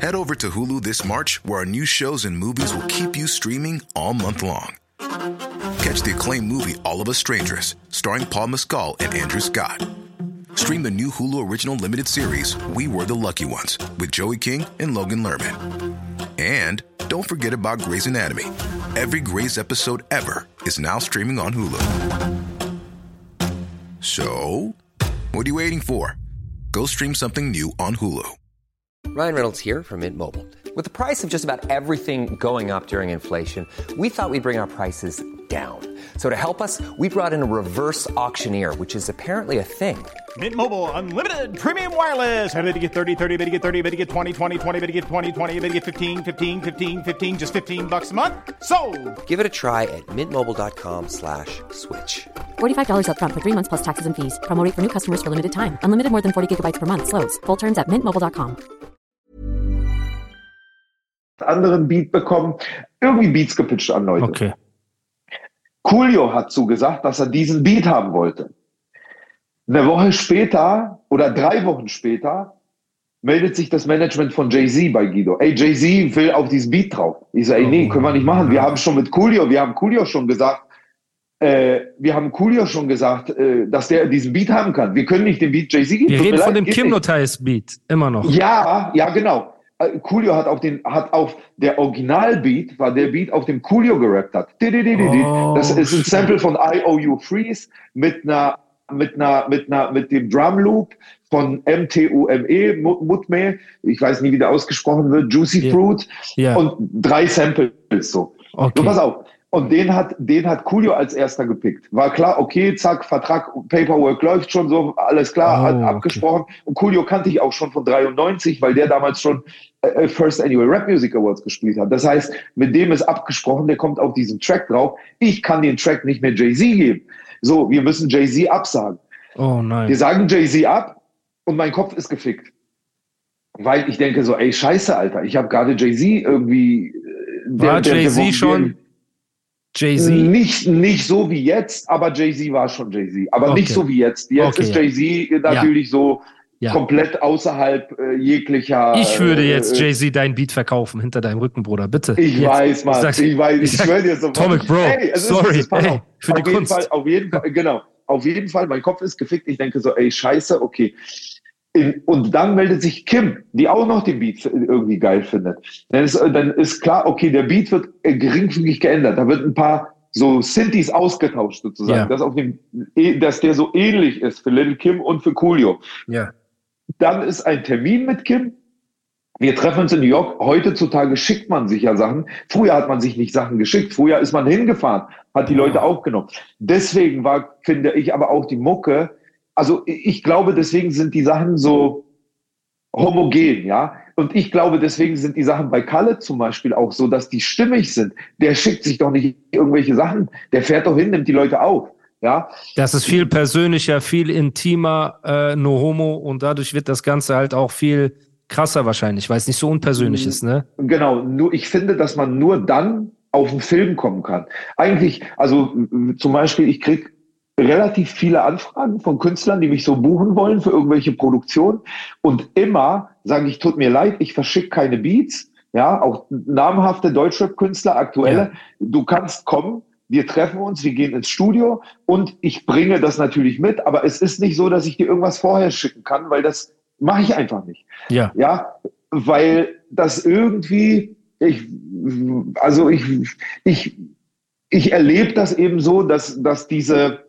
[SPEAKER 3] Head over to Hulu this March, where our new shows and movies will keep you streaming all month long. Catch the acclaimed movie All of Us Strangers, starring Paul Mescal and Andrew Scott. Stream the new Hulu original limited series We Were the Lucky Ones with Joey King and Logan Lerman. And don't forget about Grey's Anatomy. Every Grey's episode ever is now streaming on Hulu. So, what are you waiting for? Go stream something new on Hulu.
[SPEAKER 4] Ryan Reynolds here from Mint Mobile. With the price of just about everything going up during inflation, we thought we'd bring our prices down. So to help us, we brought in a reverse auctioneer, which is apparently a thing.
[SPEAKER 5] Mint Mobile unlimited premium wireless. Ready to get 30, 30, bit to get 30, bit to get 20, 20, 20, bit to get 20, 20, bit to get 15, 15, 15, 15 just 15 bucks a month. So,
[SPEAKER 4] Give it a try at mintmobile.com slash switch.
[SPEAKER 6] $45 up front for three months plus taxes and fees. Promo rate for new customers for limited time. Unlimited more than 40 gigabytes per month. Slows. Full terms at mintmobile.com.
[SPEAKER 1] anderen Beat bekommen, irgendwie Beats gepitcht an Leute.
[SPEAKER 2] Okay.
[SPEAKER 1] Coolio hat zugesagt, dass er diesen Beat haben wollte. Eine Woche später oder drei Wochen später meldet sich das Management von Jay-Z bei Guido. Ey, Jay-Z will auf diesen Beat drauf. Ich so, ey, nee, können wir nicht machen. Wir haben schon mit Coolio, wir haben Coolio schon gesagt, äh, wir haben Coolio schon gesagt, äh, dass der diesen Beat haben kann. Wir können nicht den Beat Jay-Z geben.
[SPEAKER 2] Wir reden von
[SPEAKER 1] leid,
[SPEAKER 2] dem
[SPEAKER 1] geht
[SPEAKER 2] Kim. Notice Beat. Immer noch.
[SPEAKER 1] Ja, ja, genau. Äh, Coolio hat auf den, hat auf der Originalbeat, war der Beat, auf dem Coolio gerappt hat.
[SPEAKER 2] Oh,
[SPEAKER 1] das ist ein. Sample von IOU Freeze mit einer, mit einer, mit einer, mit dem Drum Loop von MTUME, Mu- Mutme, ich weiß nie, wie der ausgesprochen wird, Juicy. Fruit
[SPEAKER 2] Ja.
[SPEAKER 1] und drei Samples so.
[SPEAKER 2] Okay.
[SPEAKER 1] So, pass auf. Und den hat, den hat Coolio als erster gepickt. War klar, okay, zack, Vertrag, Paperwork läuft schon so, alles klar,
[SPEAKER 2] Oh,
[SPEAKER 1] hat
[SPEAKER 2] okay.
[SPEAKER 1] abgesprochen. Und Coolio kannte ich auch schon von 93, weil der damals schon äh, First Annual Rap Music Awards gespielt hat. Das heißt, mit dem ist abgesprochen, der kommt auf diesen Track drauf. Ich kann den Track nicht mehr Jay-Z geben. So, wir müssen Jay-Z absagen.
[SPEAKER 2] Oh
[SPEAKER 1] Wir
[SPEAKER 2] nein.
[SPEAKER 1] sagen Jay-Z ab und mein Kopf ist gefickt. Weil ich denke so, ey, scheiße, Alter, ich habe gerade Jay-Z irgendwie. äh,
[SPEAKER 2] War Jay-Z schon Jay-Z?
[SPEAKER 1] Nicht, nicht so wie jetzt, aber Jay-Z war schon Jay-Z. Aber
[SPEAKER 2] Okay.
[SPEAKER 1] nicht so wie jetzt. Jetzt
[SPEAKER 2] Okay,
[SPEAKER 1] ist
[SPEAKER 2] ja.
[SPEAKER 1] Jay-Z natürlich so
[SPEAKER 2] Ja.
[SPEAKER 1] komplett außerhalb äh, jeglicher.
[SPEAKER 2] Ich würde
[SPEAKER 1] äh,
[SPEAKER 2] jetzt
[SPEAKER 1] äh,
[SPEAKER 2] Jay-Z dein Beat verkaufen hinter deinem Rücken, Bruder. Bitte.
[SPEAKER 1] Ich
[SPEAKER 2] Jetzt.
[SPEAKER 1] weiß, Mann.
[SPEAKER 2] sag's-
[SPEAKER 1] Ich, weiß, ich,
[SPEAKER 2] sag-
[SPEAKER 1] schwöre dir so.
[SPEAKER 2] Tomic Bro,
[SPEAKER 1] Ey, ist-
[SPEAKER 2] sorry,
[SPEAKER 1] ist,
[SPEAKER 2] ey,
[SPEAKER 1] auf.
[SPEAKER 2] für die
[SPEAKER 1] auf jeden
[SPEAKER 2] Kunst.
[SPEAKER 1] Fall, auf jeden Fall, genau. Auf jeden Fall, mein Kopf ist gefickt. Ich denke so, ey, scheiße, okay. Und dann meldet sich Kim, die auch noch den Beat irgendwie geil findet. Dann ist, dann ist klar, okay, der Beat wird äh, geringfügig geändert. Da wird ein paar so Synthes ausgetauscht sozusagen,
[SPEAKER 2] Ja.
[SPEAKER 1] dass, auf dem, eh- dass der so ähnlich ist für Little Kim und für Coolio.
[SPEAKER 2] Ja.
[SPEAKER 1] Dann ist ein Termin mit Kim. Wir treffen uns in New York. Heutzutage schickt man sich ja Sachen. Früher hat man sich nicht Sachen geschickt. Früher ist man hingefahren, hat die Leute aufgenommen. Deswegen war, finde ich, aber auch die Mucke. Also ich glaube, deswegen sind die Sachen so homogen, ja. Und ich glaube, deswegen sind die Sachen bei Kalle zum Beispiel auch so, dass die stimmig sind. Der schickt sich doch nicht irgendwelche Sachen. Der fährt doch hin, nimmt die Leute auf, ja.
[SPEAKER 2] Das ist viel persönlicher, viel intimer, äh, no homo und dadurch wird das Ganze halt auch viel krasser wahrscheinlich, weil es nicht so unpersönlich ist, ne?
[SPEAKER 1] Genau, nur ich finde, dass man nur dann auf einen Film kommen kann. Eigentlich, also zum Beispiel, ich krieg relativ viele Anfragen von Künstlern, die mich so buchen wollen für irgendwelche Produktionen. Und immer sage ich, tut mir leid, ich verschicke keine Beats. Ja, auch namhafte Deutschrap-Künstler, aktuelle. Du kannst kommen, wir treffen uns, wir gehen ins Studio und ich bringe das natürlich mit, aber es ist nicht so, dass ich dir irgendwas vorher schicken kann, weil das mache ich einfach nicht.
[SPEAKER 2] Ja.
[SPEAKER 1] Ja, weil das irgendwie, ich, also ich, ich, ich erlebe das eben so, dass, dass diese,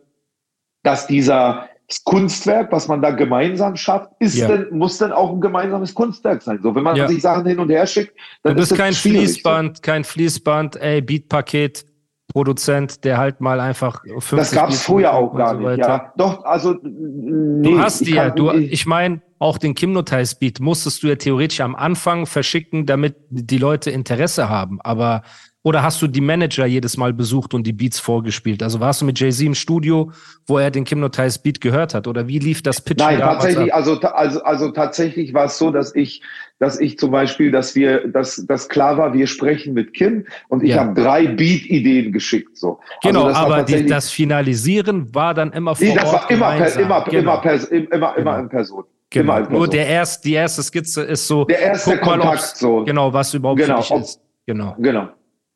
[SPEAKER 1] dass dieser das Kunstwerk, was man da gemeinsam schafft, ist
[SPEAKER 2] Ja.
[SPEAKER 1] denn, muss dann auch ein gemeinsames Kunstwerk sein. So, wenn man
[SPEAKER 2] Ja.
[SPEAKER 1] sich Sachen hin und her schickt,
[SPEAKER 2] Du
[SPEAKER 1] dann
[SPEAKER 2] bist
[SPEAKER 1] ist
[SPEAKER 2] kein
[SPEAKER 1] schwierig,
[SPEAKER 2] Fließband, kein Fließband, ey, Beatpaket, Produzent, der halt mal einfach 50
[SPEAKER 1] So. Das gab es früher auch gar
[SPEAKER 2] so
[SPEAKER 1] nicht. Ja, doch, also nee,
[SPEAKER 2] Du hast
[SPEAKER 1] ich
[SPEAKER 2] die ja, du,
[SPEAKER 1] ich-
[SPEAKER 2] meine, auch den Kimnotize Beat musstest du ja theoretisch am Anfang verschicken, damit die Leute Interesse haben. Aber Oder hast du die Manager jedes Mal besucht und die Beats vorgespielt? Also warst du mit Jay-Z im Studio, wo er den Kim Notais Beat gehört hat? Oder wie lief das Pitch?
[SPEAKER 1] Nein, tatsächlich, also, also, also tatsächlich war es so, dass ich, dass ich zum Beispiel, dass wir, dass, dass klar war, wir sprechen mit Kim und ich
[SPEAKER 2] Ja.
[SPEAKER 1] habe drei Beat-Ideen geschickt. So.
[SPEAKER 2] Genau,
[SPEAKER 1] also das war
[SPEAKER 2] aber die, das Finalisieren war dann immer vor
[SPEAKER 1] Nee, das
[SPEAKER 2] Ort
[SPEAKER 1] war immer, per, immer,
[SPEAKER 2] genau.
[SPEAKER 1] immer, per, immer, immer
[SPEAKER 2] Genau.
[SPEAKER 1] in Person.
[SPEAKER 2] Genau.
[SPEAKER 1] Immer in Person.
[SPEAKER 2] Nur der erst, die erste Skizze ist so.
[SPEAKER 1] Der erste
[SPEAKER 2] mal,
[SPEAKER 1] Kontakt,
[SPEAKER 2] ob's-
[SPEAKER 1] so.
[SPEAKER 2] Genau, was überhaupt
[SPEAKER 1] Genau, ob-
[SPEAKER 2] ist. Genau.
[SPEAKER 1] Genau,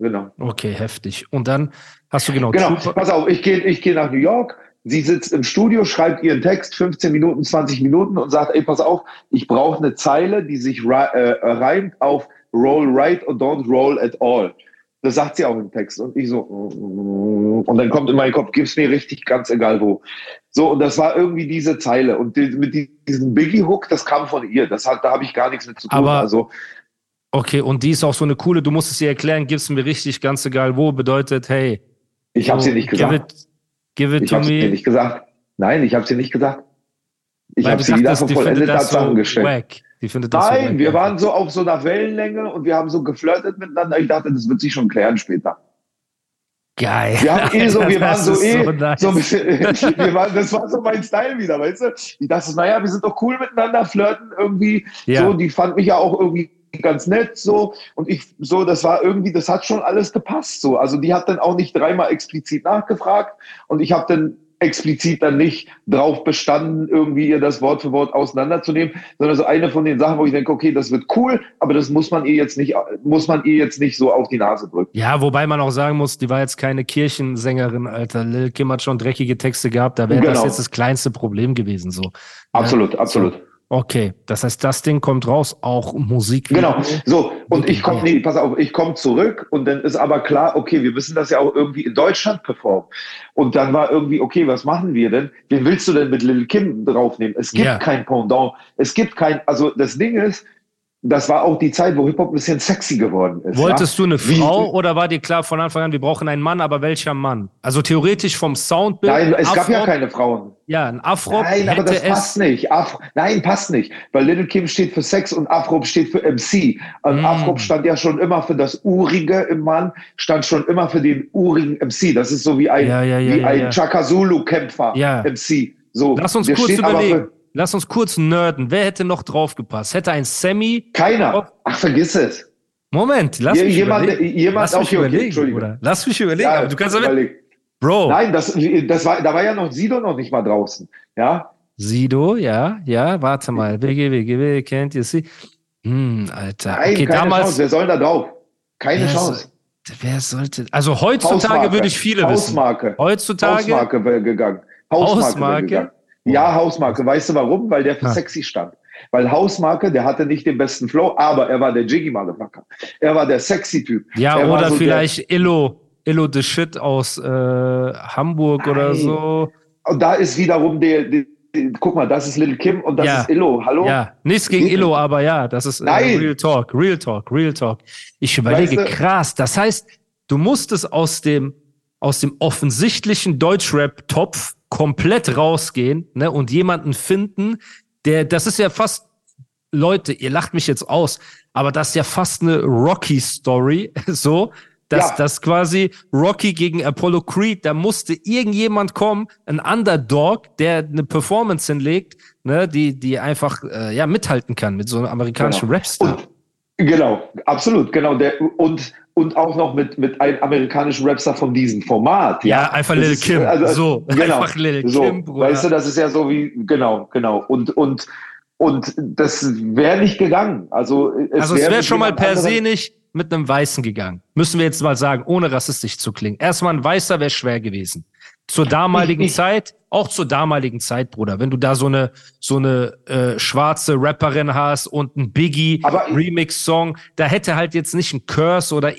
[SPEAKER 1] genau.
[SPEAKER 2] Okay, heftig. Und dann hast du genau.
[SPEAKER 1] Genau,
[SPEAKER 2] Trooper-
[SPEAKER 1] pass auf, ich gehe ich geh nach New York. Sie sitzt im Studio, schreibt ihren Text 15 Minuten, 20 Minuten und sagt, ey, pass auf, ich brauche eine Zeile, die sich äh, reimt auf roll right or don't roll at all. Das sagt sie auch im Text. Und ich so, mm, und dann kommt in meinen Kopf, gib's mir richtig, ganz egal wo. So, und das war irgendwie diese Zeile. Und die, mit diesem Biggie-Hook, das kam von ihr. Das hat, da habe ich gar nichts mit zu tun.
[SPEAKER 2] Aber-
[SPEAKER 1] also,
[SPEAKER 2] Okay, und die ist auch so eine coole, du musst es ihr erklären, gib's mir richtig, ganz egal wo, bedeutet, hey.
[SPEAKER 1] ich habe
[SPEAKER 2] so,
[SPEAKER 1] sie nicht
[SPEAKER 2] Give
[SPEAKER 1] gesagt.
[SPEAKER 2] it, give it
[SPEAKER 1] Ich
[SPEAKER 2] to
[SPEAKER 1] habe sie
[SPEAKER 2] me.
[SPEAKER 1] nicht gesagt. Nein, ich habe sie nicht gesagt. Ich habe sie wieder
[SPEAKER 2] findet
[SPEAKER 1] vollendete
[SPEAKER 2] das so
[SPEAKER 1] Tatsachen gestellt.
[SPEAKER 2] wack. Die findet das so
[SPEAKER 1] Nein,
[SPEAKER 2] wack.
[SPEAKER 1] wir waren so auf so einer Wellenlänge und wir haben so geflirtet miteinander. Ich dachte, das wird sich schon klären später.
[SPEAKER 2] Geil.
[SPEAKER 1] Wir haben eh so, wir waren so eh,
[SPEAKER 2] so nice.
[SPEAKER 1] so ein bisschen, wir waren, das war so mein Style wieder, weißt du? Ich dachte, naja, wir sind doch cool miteinander, flirten irgendwie.
[SPEAKER 2] Ja.
[SPEAKER 1] So, die fand mich ja auch irgendwie ganz nett so und ich so das war irgendwie das hat schon alles gepasst so also die hat dann auch nicht dreimal explizit nachgefragt und ich habe dann explizit dann nicht drauf bestanden, irgendwie ihr das Wort für Wort auseinanderzunehmen, sondern so eine von den Sachen, wo ich denke, okay, das wird cool, aber das muss man ihr jetzt nicht, muss man ihr jetzt nicht so auf die Nase drücken.
[SPEAKER 2] Ja, wobei man auch sagen muss, die war jetzt keine Kirchensängerin, Alter. Lil Kim hat schon dreckige Texte gehabt, da wäre das
[SPEAKER 1] Genau.
[SPEAKER 2] jetzt das kleinste Problem gewesen, so.
[SPEAKER 1] Absolut,
[SPEAKER 2] Ja,
[SPEAKER 1] absolut.
[SPEAKER 2] So. Okay, das heißt, das Ding kommt raus, auch Musik.
[SPEAKER 1] Genau. So, und ich komme, nee, pass auf, ich komme zurück und dann ist aber klar, okay, wir müssen das ja auch irgendwie in Deutschland performen. Und dann war irgendwie, okay, was machen wir denn? Wen willst du denn mit Lil Kim draufnehmen? Es gibt
[SPEAKER 2] Ja.
[SPEAKER 1] kein Pendant. Es gibt kein, also das Ding ist, das war auch die Zeit, wo Hip-Hop ein bisschen sexy geworden ist.
[SPEAKER 2] Wolltest
[SPEAKER 1] ja?
[SPEAKER 2] du eine
[SPEAKER 1] Wie-
[SPEAKER 2] Frau oder war dir klar von Anfang an, wir brauchen einen Mann, aber welcher Mann? Also theoretisch vom Soundbild.
[SPEAKER 1] Nein, es gab ja
[SPEAKER 2] Afro-
[SPEAKER 1] keine Frauen.
[SPEAKER 2] Ja, ein Afro
[SPEAKER 1] Nein, aber das passt nicht. Af Nein, passt nicht. Weil Little Kim steht für Sex und Afro steht für MC. Und
[SPEAKER 2] Mm.
[SPEAKER 1] Afro stand ja schon immer für das Urige im Mann, stand schon immer für den urigen MC. Das ist so wie ein,
[SPEAKER 2] Ja, ja, ja,
[SPEAKER 1] wie ein. Chaka Zulu-Kämpfer. MC. So,
[SPEAKER 2] Lass uns kurz überlegen. Lass uns kurz nerden. Wer hätte noch draufgepasst? Hätte ein Sammy.
[SPEAKER 1] Keiner. Ach, vergiss es.
[SPEAKER 2] Moment, lass
[SPEAKER 1] Je-
[SPEAKER 2] mich
[SPEAKER 1] jemand-
[SPEAKER 2] überlegen.
[SPEAKER 1] jemand-
[SPEAKER 2] lass mich
[SPEAKER 1] okay, okay,
[SPEAKER 2] überlegen. Bruder. Lass mich überlegen. aber du kannst damit.
[SPEAKER 1] überleg.
[SPEAKER 2] Bro,
[SPEAKER 1] Nein, das, das war, da war ja noch Sido noch nicht mal draußen. Ja,
[SPEAKER 2] Sido, ja, ja, warte mal. WG, WG, kennt ihr sie? Hm, Alter.
[SPEAKER 1] Nein,
[SPEAKER 2] okay,
[SPEAKER 1] keine
[SPEAKER 2] damals.
[SPEAKER 1] Chance. Wer soll da drauf? Keine
[SPEAKER 2] Wer
[SPEAKER 1] Chance.
[SPEAKER 2] so- Wer sollte. Also heutzutage
[SPEAKER 1] Hausmarke.
[SPEAKER 2] würde ich viele wissen.
[SPEAKER 1] Hausmarke.
[SPEAKER 2] Heutzutage.
[SPEAKER 1] Hausmarke gegangen. Hausmarke,
[SPEAKER 2] Hausmarke?
[SPEAKER 1] Ja, Hausmarke. Weißt du warum? Weil der für sexy stand. Weil Hausmarke, der hatte nicht den besten Flow, aber er war der Jiggy Motherfucker. Er war der sexy Typ.
[SPEAKER 2] Ja,
[SPEAKER 1] er
[SPEAKER 2] oder
[SPEAKER 1] so
[SPEAKER 2] vielleicht Illo. Illo the Shit aus äh, Hamburg oder
[SPEAKER 1] Nein.
[SPEAKER 2] so.
[SPEAKER 1] Der, und da ist wiederum der, der, guck mal, das ist Lil Kim und das
[SPEAKER 2] Ja.
[SPEAKER 1] ist Illo. Hallo?
[SPEAKER 2] Ja, nichts gegen
[SPEAKER 1] Geht
[SPEAKER 2] Illo, aber ja, das ist äh. Real Talk, Real Talk, Real Talk. Ich überlege,
[SPEAKER 1] Weißt du-
[SPEAKER 2] krass, das heißt, du musstest aus dem, aus dem offensichtlichen Deutschrap-Topf komplett rausgehen ne, und jemanden finden, der, das ist ja fast, Leute, ihr lacht mich jetzt aus, aber das ist ja fast eine Rocky-Story, so, dass
[SPEAKER 1] Ja.
[SPEAKER 2] das quasi Rocky gegen Apollo Creed, da musste irgendjemand kommen, ein Underdog, der eine Performance hinlegt, ne, die, die einfach äh, ja mithalten kann mit so einem amerikanischen
[SPEAKER 1] Genau.
[SPEAKER 2] Rapstar.
[SPEAKER 1] Und, genau, absolut, genau. Der, und, und auch noch mit, mit einem amerikanischen Rapstar von diesem Format.
[SPEAKER 2] Ja, einfach
[SPEAKER 1] Das
[SPEAKER 2] Lil Kim.
[SPEAKER 1] also,
[SPEAKER 2] so,
[SPEAKER 1] genau,
[SPEAKER 2] einfach Lil
[SPEAKER 1] so,
[SPEAKER 2] Kim, Bruder.
[SPEAKER 1] Weißt du, das ist ja so wie, genau, genau. Und, und, und das wäre nicht gegangen. Also es
[SPEAKER 2] also es
[SPEAKER 1] wär
[SPEAKER 2] wäre
[SPEAKER 1] mit
[SPEAKER 2] schon mal per se nicht mit einem Weißen gegangen. Müssen wir jetzt mal sagen, ohne rassistisch zu klingen. Erstmal ein Weißer wäre schwer gewesen. Zur damaligen
[SPEAKER 1] Ich- ich-
[SPEAKER 2] Zeit, auch zur damaligen Zeit, Bruder. Wenn du da so eine so eine äh, schwarze Rapperin hast und ein Biggie
[SPEAKER 1] Aber ich-
[SPEAKER 2] Remix-Song, da hätte halt jetzt nicht ein Curse oder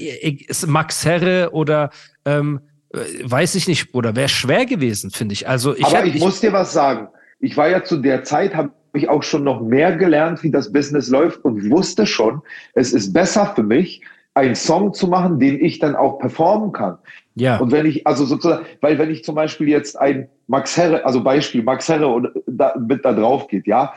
[SPEAKER 2] Max Herre oder ähm, äh, weiß ich nicht, Bruder. Wäre schwer gewesen, finde ich. Also ich
[SPEAKER 1] Aber
[SPEAKER 2] hätte-
[SPEAKER 1] ich, muss dir was sagen. Ich war ja zu der Zeit, habe ich auch schon noch mehr gelernt, wie das Business läuft und wusste schon, es ist besser für mich, einen Song zu machen, den ich dann auch performen kann.
[SPEAKER 2] Ja.
[SPEAKER 1] Und wenn ich, also sozusagen, weil wenn ich zum Beispiel jetzt ein Max Herre, also Beispiel, Max Herre und da, mit da drauf geht, ja,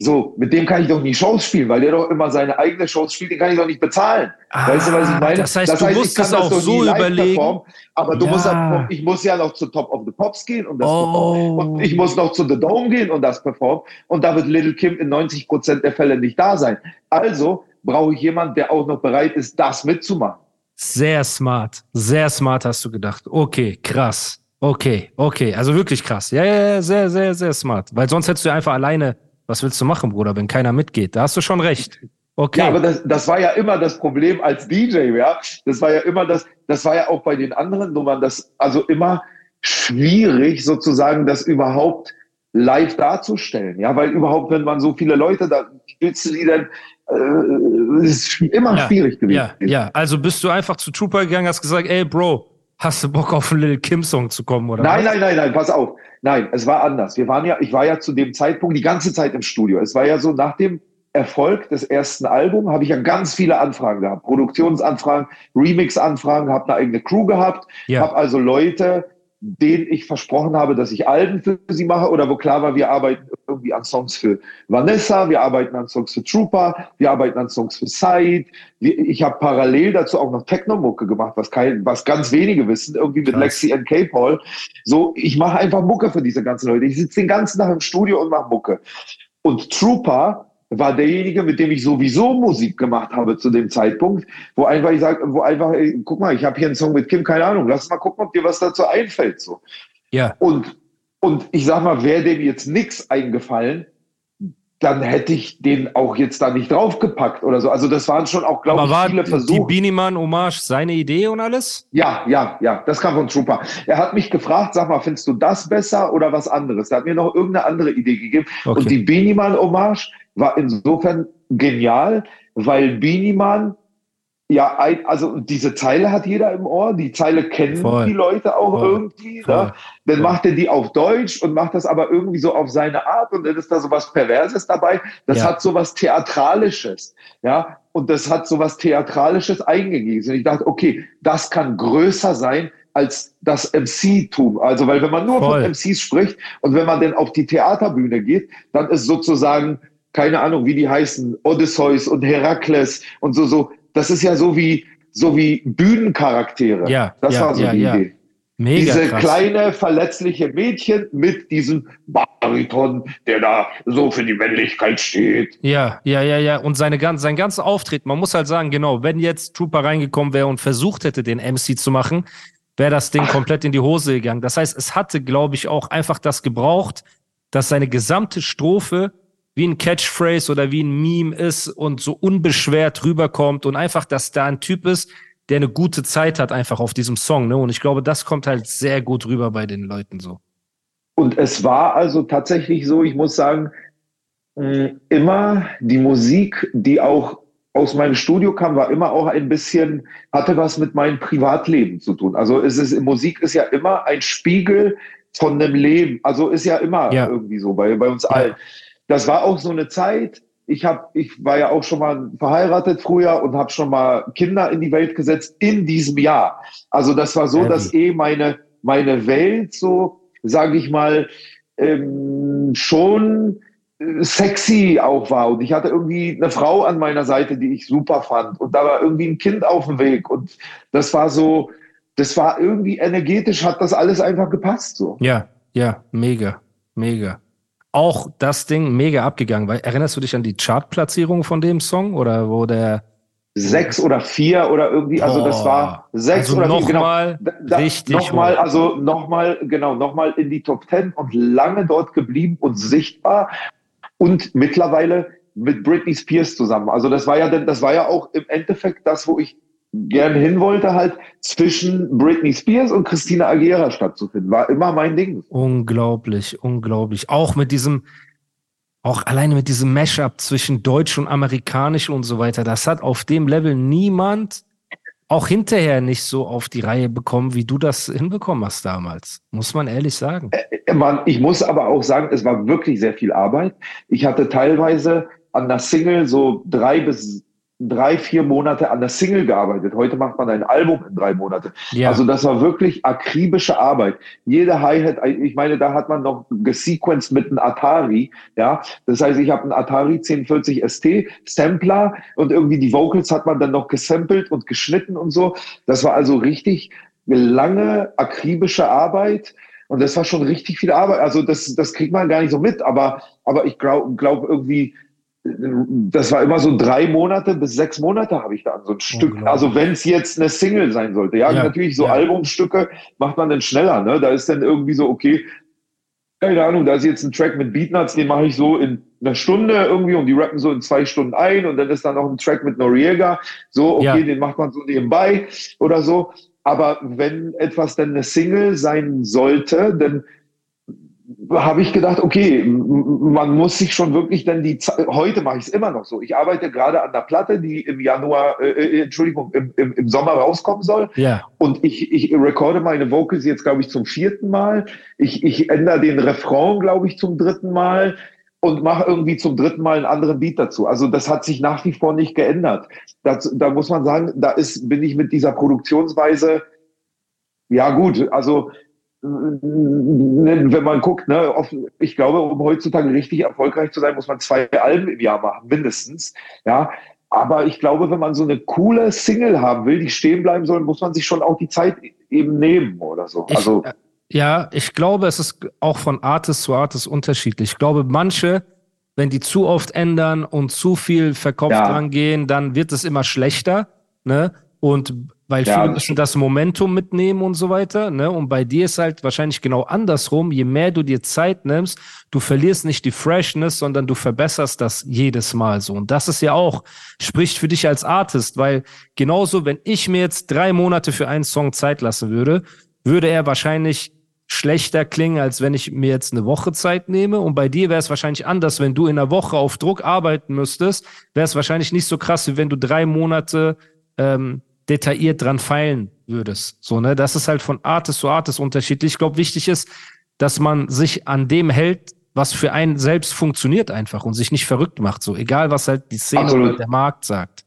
[SPEAKER 1] So, mit dem kann ich doch nie Shows spielen, weil der doch immer seine eigene Shows spielt, den kann ich doch nicht bezahlen.
[SPEAKER 2] Ah, weißt du, was ich meine? Das heißt, das heißt du musst es auch so überlegen.
[SPEAKER 1] aber du ja. musst, ich muss ja noch zu Top of the Pops gehen und das oh. performen. Und ich muss noch zu The Dome gehen und das performen. Und da wird Little Kim in 90 Prozent der Fälle nicht da sein. Also brauche ich jemanden, der auch noch bereit ist, das mitzumachen.
[SPEAKER 2] Sehr smart. Sehr smart hast du gedacht. Okay, krass. Okay, okay. Also wirklich krass. Ja, ja, ja, sehr, sehr, sehr smart. Weil sonst hättest du einfach alleine was willst du machen, Bruder, wenn keiner mitgeht? Da hast du schon recht. Okay.
[SPEAKER 1] Ja, aber das, das war ja immer das Problem als DJ, ja. Das war ja immer das, das war ja auch bei den anderen Nummern, das also immer schwierig sozusagen, das überhaupt live darzustellen, ja, weil überhaupt, wenn man so viele Leute da, willst du die dann, äh, ist immer
[SPEAKER 2] ja,
[SPEAKER 1] schwierig gewesen.
[SPEAKER 2] Ja, ja, also bist du einfach zu Trooper gegangen, hast gesagt, ey, Bro, hast du Bock auf einen Little Kim Song zu kommen, oder?
[SPEAKER 1] Nein, was? nein, nein, nein, pass auf. Nein, es war anders. Wir waren ja, ich war ja zu dem Zeitpunkt die ganze Zeit im Studio. Es war ja so, nach dem Erfolg des ersten Albums habe ich ja ganz viele Anfragen gehabt. Produktionsanfragen, Remix-Anfragen, habe eine eigene Crew gehabt, ja. habe also Leute denen ich versprochen habe, dass ich Alben für sie mache oder wo klar war, wir arbeiten irgendwie an Songs für Vanessa, wir arbeiten an Songs für Trooper, wir arbeiten an Songs für Said. Ich habe parallel dazu auch noch Techno-Mucke gemacht, was, kein, was ganz wenige wissen, irgendwie mit Krass. Lexi und K-Paul. So, ich mache einfach Mucke für diese ganzen Leute. Ich sitze den ganzen Tag im Studio und mache Mucke. Und Trooper war derjenige, mit dem ich sowieso Musik gemacht habe zu dem Zeitpunkt, wo einfach ich sage, wo einfach, ey, guck mal, ich habe hier einen Song mit Kim, keine Ahnung, lass mal gucken, ob dir was dazu einfällt. So.
[SPEAKER 2] Ja.
[SPEAKER 1] Und, und ich sag mal, wäre dem jetzt nichts eingefallen, dann hätte ich den auch jetzt da nicht draufgepackt oder so. Also das waren schon auch, glaube ich, viele Versuche.
[SPEAKER 2] Die Biniman-Hommage seine Idee und alles?
[SPEAKER 1] Ja, ja, ja, das kam von Trooper. Er hat mich gefragt, sag mal, findest du das besser oder was anderes? Er hat mir noch irgendeine andere Idee gegeben. Okay. Und die Biniman-Hommage, war insofern genial, weil Biniman ja, ein, also diese Zeile hat jeder im Ohr, die Zeile kennen Voll. die Leute auch Voll. irgendwie. Ne? Dann macht er die auf Deutsch und macht das aber irgendwie so auf seine Art und dann ist da so was Perverses dabei. Das ja. hat so was Theatralisches, ja, und das hat so was Theatralisches eingegeben. Und ich dachte, okay, das kann größer sein als das MC-Tum. Also, weil wenn man nur Voll. von MCs spricht und wenn man dann auf die Theaterbühne geht, dann ist sozusagen keine Ahnung, wie die heißen, Odysseus und Herakles und so, so. Das ist ja so wie, so wie Bühnencharaktere.
[SPEAKER 2] Ja.
[SPEAKER 1] Das
[SPEAKER 2] ja,
[SPEAKER 1] war so
[SPEAKER 2] ja,
[SPEAKER 1] die
[SPEAKER 2] ja.
[SPEAKER 1] Idee.
[SPEAKER 2] Mega
[SPEAKER 1] Diese
[SPEAKER 2] krass.
[SPEAKER 1] kleine, verletzliche Mädchen mit diesem Bariton, der da so für die Männlichkeit steht.
[SPEAKER 2] Ja, ja, ja, ja. Und seine ganz, sein ganzer Auftritt, man muss halt sagen, genau, wenn jetzt Trooper reingekommen wäre und versucht hätte, den MC zu machen, wäre das Ding Ach. komplett in die Hose gegangen. Das heißt, es hatte, glaube ich, auch einfach das gebraucht, dass seine gesamte Strophe wie ein Catchphrase oder wie ein Meme ist und so unbeschwert rüberkommt und einfach, dass da ein Typ ist, der eine gute Zeit hat einfach auf diesem Song. Ne? Und ich glaube, das kommt halt sehr gut rüber bei den Leuten so.
[SPEAKER 1] Und es war also tatsächlich so, ich muss sagen, immer die Musik, die auch aus meinem Studio kam, war immer auch ein bisschen, hatte was mit meinem Privatleben zu tun. Also es ist, Musik ist ja immer ein Spiegel von einem Leben. Also ist ja immer ja. irgendwie so bei, bei uns ja. allen das war auch so eine Zeit. Ich habe, ich war ja auch schon mal verheiratet früher und habe schon mal Kinder in die Welt gesetzt in diesem Jahr. Also das war so, dass eh meine meine Welt so, sage ich mal, ähm, schon äh, sexy auch war und ich hatte irgendwie eine Frau an meiner Seite, die ich super fand und da war irgendwie ein Kind auf dem Weg und das war so, das war irgendwie energetisch, hat das alles einfach gepasst so.
[SPEAKER 2] Ja, ja, mega, mega auch das Ding mega abgegangen. Weil, erinnerst du dich an die Chartplatzierung von dem Song oder wo der
[SPEAKER 1] sechs oder vier oder irgendwie, Boah. also das war sechs
[SPEAKER 2] also
[SPEAKER 1] oder
[SPEAKER 2] noch vier, genau.
[SPEAKER 1] Da, richtig nochmal, also nochmal, genau, nochmal in die Top Ten und lange dort geblieben und sichtbar und mittlerweile mit Britney Spears zusammen. Also das war ja, das war ja auch im Endeffekt das, wo ich gerne hin wollte, halt zwischen Britney Spears und Christina Aguilera stattzufinden. War immer mein Ding.
[SPEAKER 2] Unglaublich, unglaublich. Auch mit diesem, auch alleine mit diesem Mashup zwischen Deutsch und Amerikanisch und so weiter. Das hat auf dem Level niemand auch hinterher nicht so auf die Reihe bekommen, wie du das hinbekommen hast damals. Muss man ehrlich sagen.
[SPEAKER 1] Äh, äh ich muss aber auch sagen, es war wirklich sehr viel Arbeit. Ich hatte teilweise an der Single so drei bis drei, vier Monate an der Single gearbeitet. Heute macht man ein Album in drei Monate.
[SPEAKER 2] Ja.
[SPEAKER 1] Also das war wirklich akribische Arbeit. Jede Hi-Hat, ich meine, da hat man noch gesequenced mit einem Atari. Ja, das heißt, ich habe einen Atari 1040 ST Sampler und irgendwie die Vocals hat man dann noch gesampelt und geschnitten und so. Das war also richtig lange akribische Arbeit. Und das war schon richtig viel Arbeit. Also das, das kriegt man gar nicht so mit. Aber, aber ich glaube glaub irgendwie, das war immer so drei Monate bis sechs Monate habe ich da an so ein Stück. Also wenn es jetzt eine Single sein sollte. Ja,
[SPEAKER 2] Ja,
[SPEAKER 1] natürlich so
[SPEAKER 2] ja.
[SPEAKER 1] Albumstücke macht man dann schneller. Ne? Da ist dann irgendwie so, okay, keine Ahnung, da ist jetzt ein Track mit Beatnuts, den mache ich so in einer Stunde irgendwie und die rappen so in zwei Stunden ein und dann ist da noch ein Track mit Noriega. So, okay,
[SPEAKER 2] Ja.
[SPEAKER 1] den macht man so nebenbei oder so. Aber wenn etwas dann eine Single sein sollte, dann habe ich gedacht, okay, man muss sich schon wirklich dann die Ze- heute mache ich es immer noch so. Ich arbeite gerade an der Platte, die im Januar, äh, äh, Entschuldigung, im, im, im Sommer rauskommen soll.
[SPEAKER 2] Ja.
[SPEAKER 1] Und ich, ich recorde meine Vocals jetzt, glaube ich, zum vierten Mal. Ich, ich ändere den Refrain, glaube ich, zum dritten Mal und mache irgendwie zum dritten Mal einen anderen Beat dazu. Also das hat sich nach wie vor nicht geändert. Das, da muss man sagen, da ist, bin ich mit dieser Produktionsweise, ja gut, also wenn man guckt, ne, auf, ich glaube, um heutzutage richtig erfolgreich zu sein, muss man zwei Alben im Jahr machen, mindestens. Ja, aber ich glaube, wenn man so eine coole Single haben will, die stehen bleiben soll, muss man sich schon auch die Zeit eben nehmen oder so.
[SPEAKER 2] Ich,
[SPEAKER 1] also
[SPEAKER 2] äh, ja, ich glaube, es ist auch von Artist zu Artist unterschiedlich. Ich glaube, manche, wenn die zu oft ändern und zu viel verkopft
[SPEAKER 1] Ja.
[SPEAKER 2] dran gehen, dann wird es immer schlechter, ne? Und weil
[SPEAKER 1] Ja,
[SPEAKER 2] viele müssen das Momentum mitnehmen und so weiter, ne? Und bei dir ist halt wahrscheinlich genau andersrum. Je mehr du dir Zeit nimmst, du verlierst nicht die Freshness, sondern du verbesserst das jedes Mal so. Und das ist ja auch, spricht für dich als Artist, weil genauso, wenn ich mir jetzt drei Monate für einen Song Zeit lassen würde, würde er wahrscheinlich schlechter klingen, als wenn ich mir jetzt eine Woche Zeit nehme. Und bei dir wäre es wahrscheinlich anders, wenn du in einer Woche auf Druck arbeiten müsstest, wäre es wahrscheinlich nicht so krass, wie wenn du drei Monate ähm, detailliert dran feilen würdest. So, ne? Das ist halt von Artist zu Artist unterschiedlich. Ich glaube, wichtig ist, dass man sich an dem hält, was für einen selbst funktioniert einfach und sich nicht verrückt macht. So, egal was halt die Szene
[SPEAKER 1] Absolut.
[SPEAKER 2] oder der Markt sagt.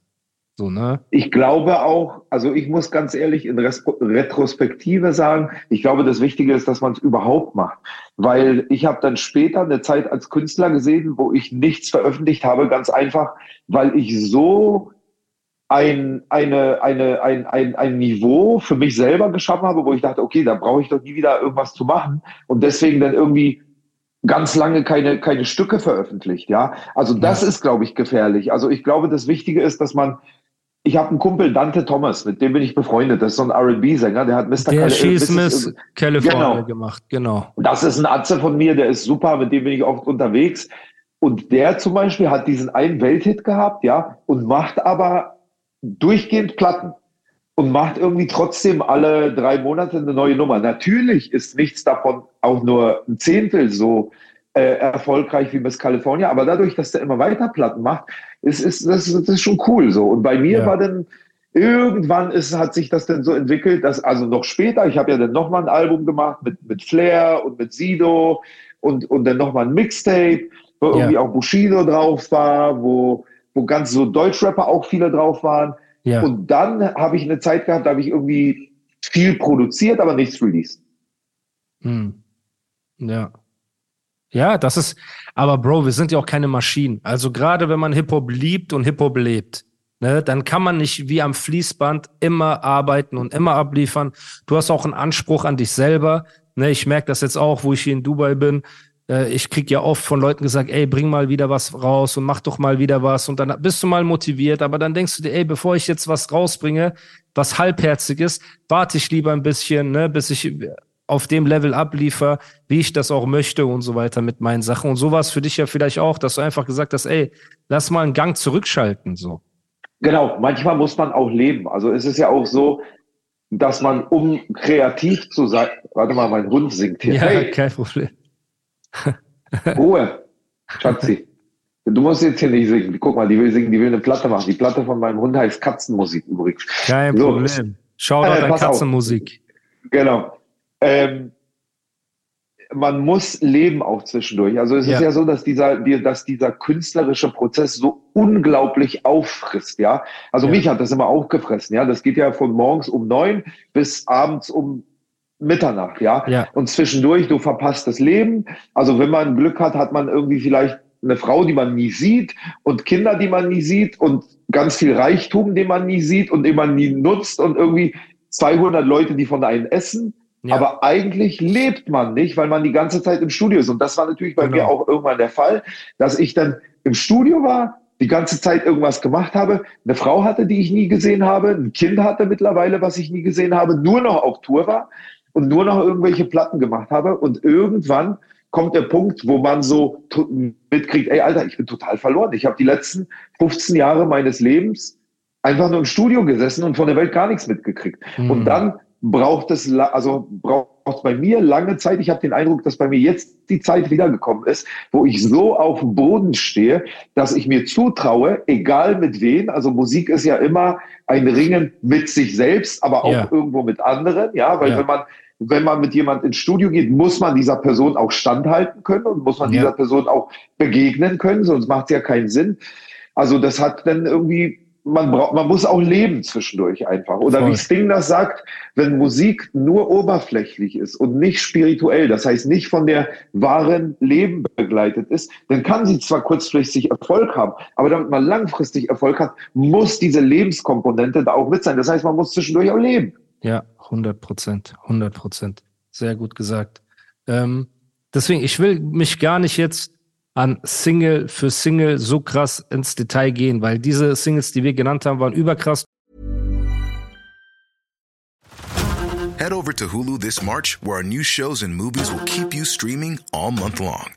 [SPEAKER 2] So, ne?
[SPEAKER 1] Ich glaube auch, also ich muss ganz ehrlich in Retrospektive sagen, ich glaube, das Wichtige ist, dass man es überhaupt macht. Weil ich habe dann später eine Zeit als Künstler gesehen, wo ich nichts veröffentlicht habe, ganz einfach, weil ich so ein, eine, eine, ein, ein, ein Niveau für mich selber geschaffen habe, wo ich dachte, okay, da brauche ich doch nie wieder irgendwas zu machen. Und deswegen dann irgendwie ganz lange keine, keine Stücke veröffentlicht, ja. Also das ist, glaube ich, gefährlich. Also ich glaube, das Wichtige ist, dass man ich habe einen Kumpel, Dante Thomas, mit dem bin ich befreundet. Das ist so ein R&B-Sänger, der hat Mr.
[SPEAKER 2] Der She's
[SPEAKER 1] Mrs.
[SPEAKER 2] Miss California
[SPEAKER 1] Genau.
[SPEAKER 2] gemacht, genau.
[SPEAKER 1] Das ist ein Atze von mir, der ist super, mit dem bin ich oft unterwegs. Und der zum Beispiel hat diesen einen Welthit gehabt, ja, und macht aber durchgehend Platten und macht irgendwie trotzdem alle drei Monate eine neue Nummer. Natürlich ist nichts davon auch nur ein Zehntel so äh, erfolgreich wie Miss California, aber dadurch, dass der immer weiter Platten macht, ist, ist das, das ist schon cool so. Und bei mir
[SPEAKER 2] Ja.
[SPEAKER 1] war dann irgendwann ist, hat sich das dann so entwickelt, dass also noch später, ich habe ja dann nochmal ein Album gemacht mit, mit Flair und mit Sido und, und dann nochmal ein Mixtape, wo
[SPEAKER 2] Ja.
[SPEAKER 1] irgendwie auch Bushido drauf war, wo, wo ganz so Deutschrapper auch viele drauf waren.
[SPEAKER 2] Ja.
[SPEAKER 1] Und dann habe ich eine Zeit gehabt, da habe ich irgendwie viel produziert, aber nichts released.
[SPEAKER 2] Hm. Ja. Ja, das ist, aber Bro, wir sind ja auch keine Maschinen. Also gerade wenn man Hip-Hop liebt und Hip-Hop lebt, ne, dann kann man nicht wie am Fließband immer arbeiten und immer abliefern. Du hast auch einen Anspruch an dich selber. Ne, ich merke das jetzt auch, wo ich hier in Dubai bin. Äh, ich krieg ja oft von Leuten gesagt, ey, bring mal wieder was raus und mach doch mal wieder was. Und dann bist du mal motiviert, aber dann denkst du dir, ey, bevor ich jetzt was rausbringe, was halbherziges, warte ich lieber ein bisschen, ne, bis ich auf dem Level abliefer, wie ich das auch möchte und so weiter mit meinen Sachen. Und so war es für dich ja vielleicht auch, dass du einfach gesagt hast, ey, lass mal einen Gang zurückschalten, so.
[SPEAKER 1] Genau, manchmal muss man auch leben. Also es ist ja auch so, dass man, um kreativ zu sein, warte mal, mein Hund singt hier.
[SPEAKER 2] Ja,
[SPEAKER 1] Hey,
[SPEAKER 2] kein Problem.
[SPEAKER 1] Ruhe, Schatzi. Du musst jetzt hier nicht singen. Guck mal, die will singen, die will eine Platte machen. Die Platte von meinem Hund heißt Katzenmusik übrigens.
[SPEAKER 2] Kein
[SPEAKER 1] So.
[SPEAKER 2] Problem. Schau
[SPEAKER 1] Äh,
[SPEAKER 2] an
[SPEAKER 1] pass auf.
[SPEAKER 2] Katzenmusik.
[SPEAKER 1] Genau. Ähm, man muss leben auch zwischendurch. Also es
[SPEAKER 2] Ja.
[SPEAKER 1] ist ja so, dass dieser, die- dass dieser künstlerische Prozess so unglaublich auffrisst, ja. Also
[SPEAKER 2] Ja.
[SPEAKER 1] mich hat das immer aufgefressen, ja. Das geht ja von morgens um neun bis abends um Mitternacht, ja.
[SPEAKER 2] Ja.
[SPEAKER 1] Und zwischendurch, du verpasst das Leben. Also wenn man Glück hat, hat man irgendwie vielleicht eine Frau, die man nie sieht und Kinder, die man nie sieht und ganz viel Reichtum, den man nie sieht und den man nie nutzt und irgendwie 200 Leute, die von einem essen.
[SPEAKER 2] Ja.
[SPEAKER 1] Aber eigentlich lebt man nicht, weil man die ganze Zeit im Studio ist. Und das war natürlich bei
[SPEAKER 2] Genau.
[SPEAKER 1] mir auch irgendwann der Fall, dass ich dann im Studio war, die ganze Zeit irgendwas gemacht habe, eine Frau hatte, die ich nie gesehen habe, ein Kind hatte mittlerweile, was ich nie gesehen habe, nur noch auf Tour war und nur noch irgendwelche Platten gemacht habe. Und irgendwann kommt der Punkt, wo man so mitkriegt, ey Alter, ich bin total verloren. Ich habe die letzten 15 Jahre meines Lebens einfach nur im Studio gesessen und von der Welt gar nichts mitgekriegt.
[SPEAKER 2] Mhm.
[SPEAKER 1] Und dann braucht es, also braucht es bei mir lange Zeit. Ich habe den Eindruck, dass bei mir jetzt die Zeit wiedergekommen ist, wo ich so auf dem Boden stehe, dass ich mir zutraue, egal mit wem, also Musik ist ja immer ein Ringen mit sich selbst, aber auch
[SPEAKER 2] Ja.
[SPEAKER 1] irgendwo mit anderen, ja, weil
[SPEAKER 2] Ja.
[SPEAKER 1] wenn man wenn man mit jemand ins Studio geht, muss man dieser Person auch standhalten können und muss man
[SPEAKER 2] Ja.
[SPEAKER 1] dieser Person auch begegnen können, sonst macht es ja keinen Sinn. Also das hat dann irgendwie, man braucht, man muss auch leben zwischendurch einfach. Oder
[SPEAKER 2] Voll.
[SPEAKER 1] wie Sting das sagt, wenn Musik nur oberflächlich ist und nicht spirituell, das heißt nicht von der wahren Leben begleitet ist, dann kann sie zwar kurzfristig Erfolg haben, aber damit man langfristig Erfolg hat, muss diese Lebenskomponente da auch mit sein. Das heißt, man muss zwischendurch auch leben.
[SPEAKER 2] Ja, 100 Prozent, 100 Prozent. Sehr gut gesagt. Ähm, deswegen, ich will mich gar nicht jetzt an Single für Single so krass ins Detail gehen, weil diese Singles, die wir genannt haben, waren überkrass.
[SPEAKER 3] Head over to Hulu this March, where our new shows and movies will keep you streaming all month long.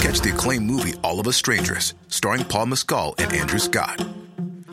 [SPEAKER 3] Catch the acclaimed movie All of Us Strangers, starring Paul Mescal and Andrew Scott.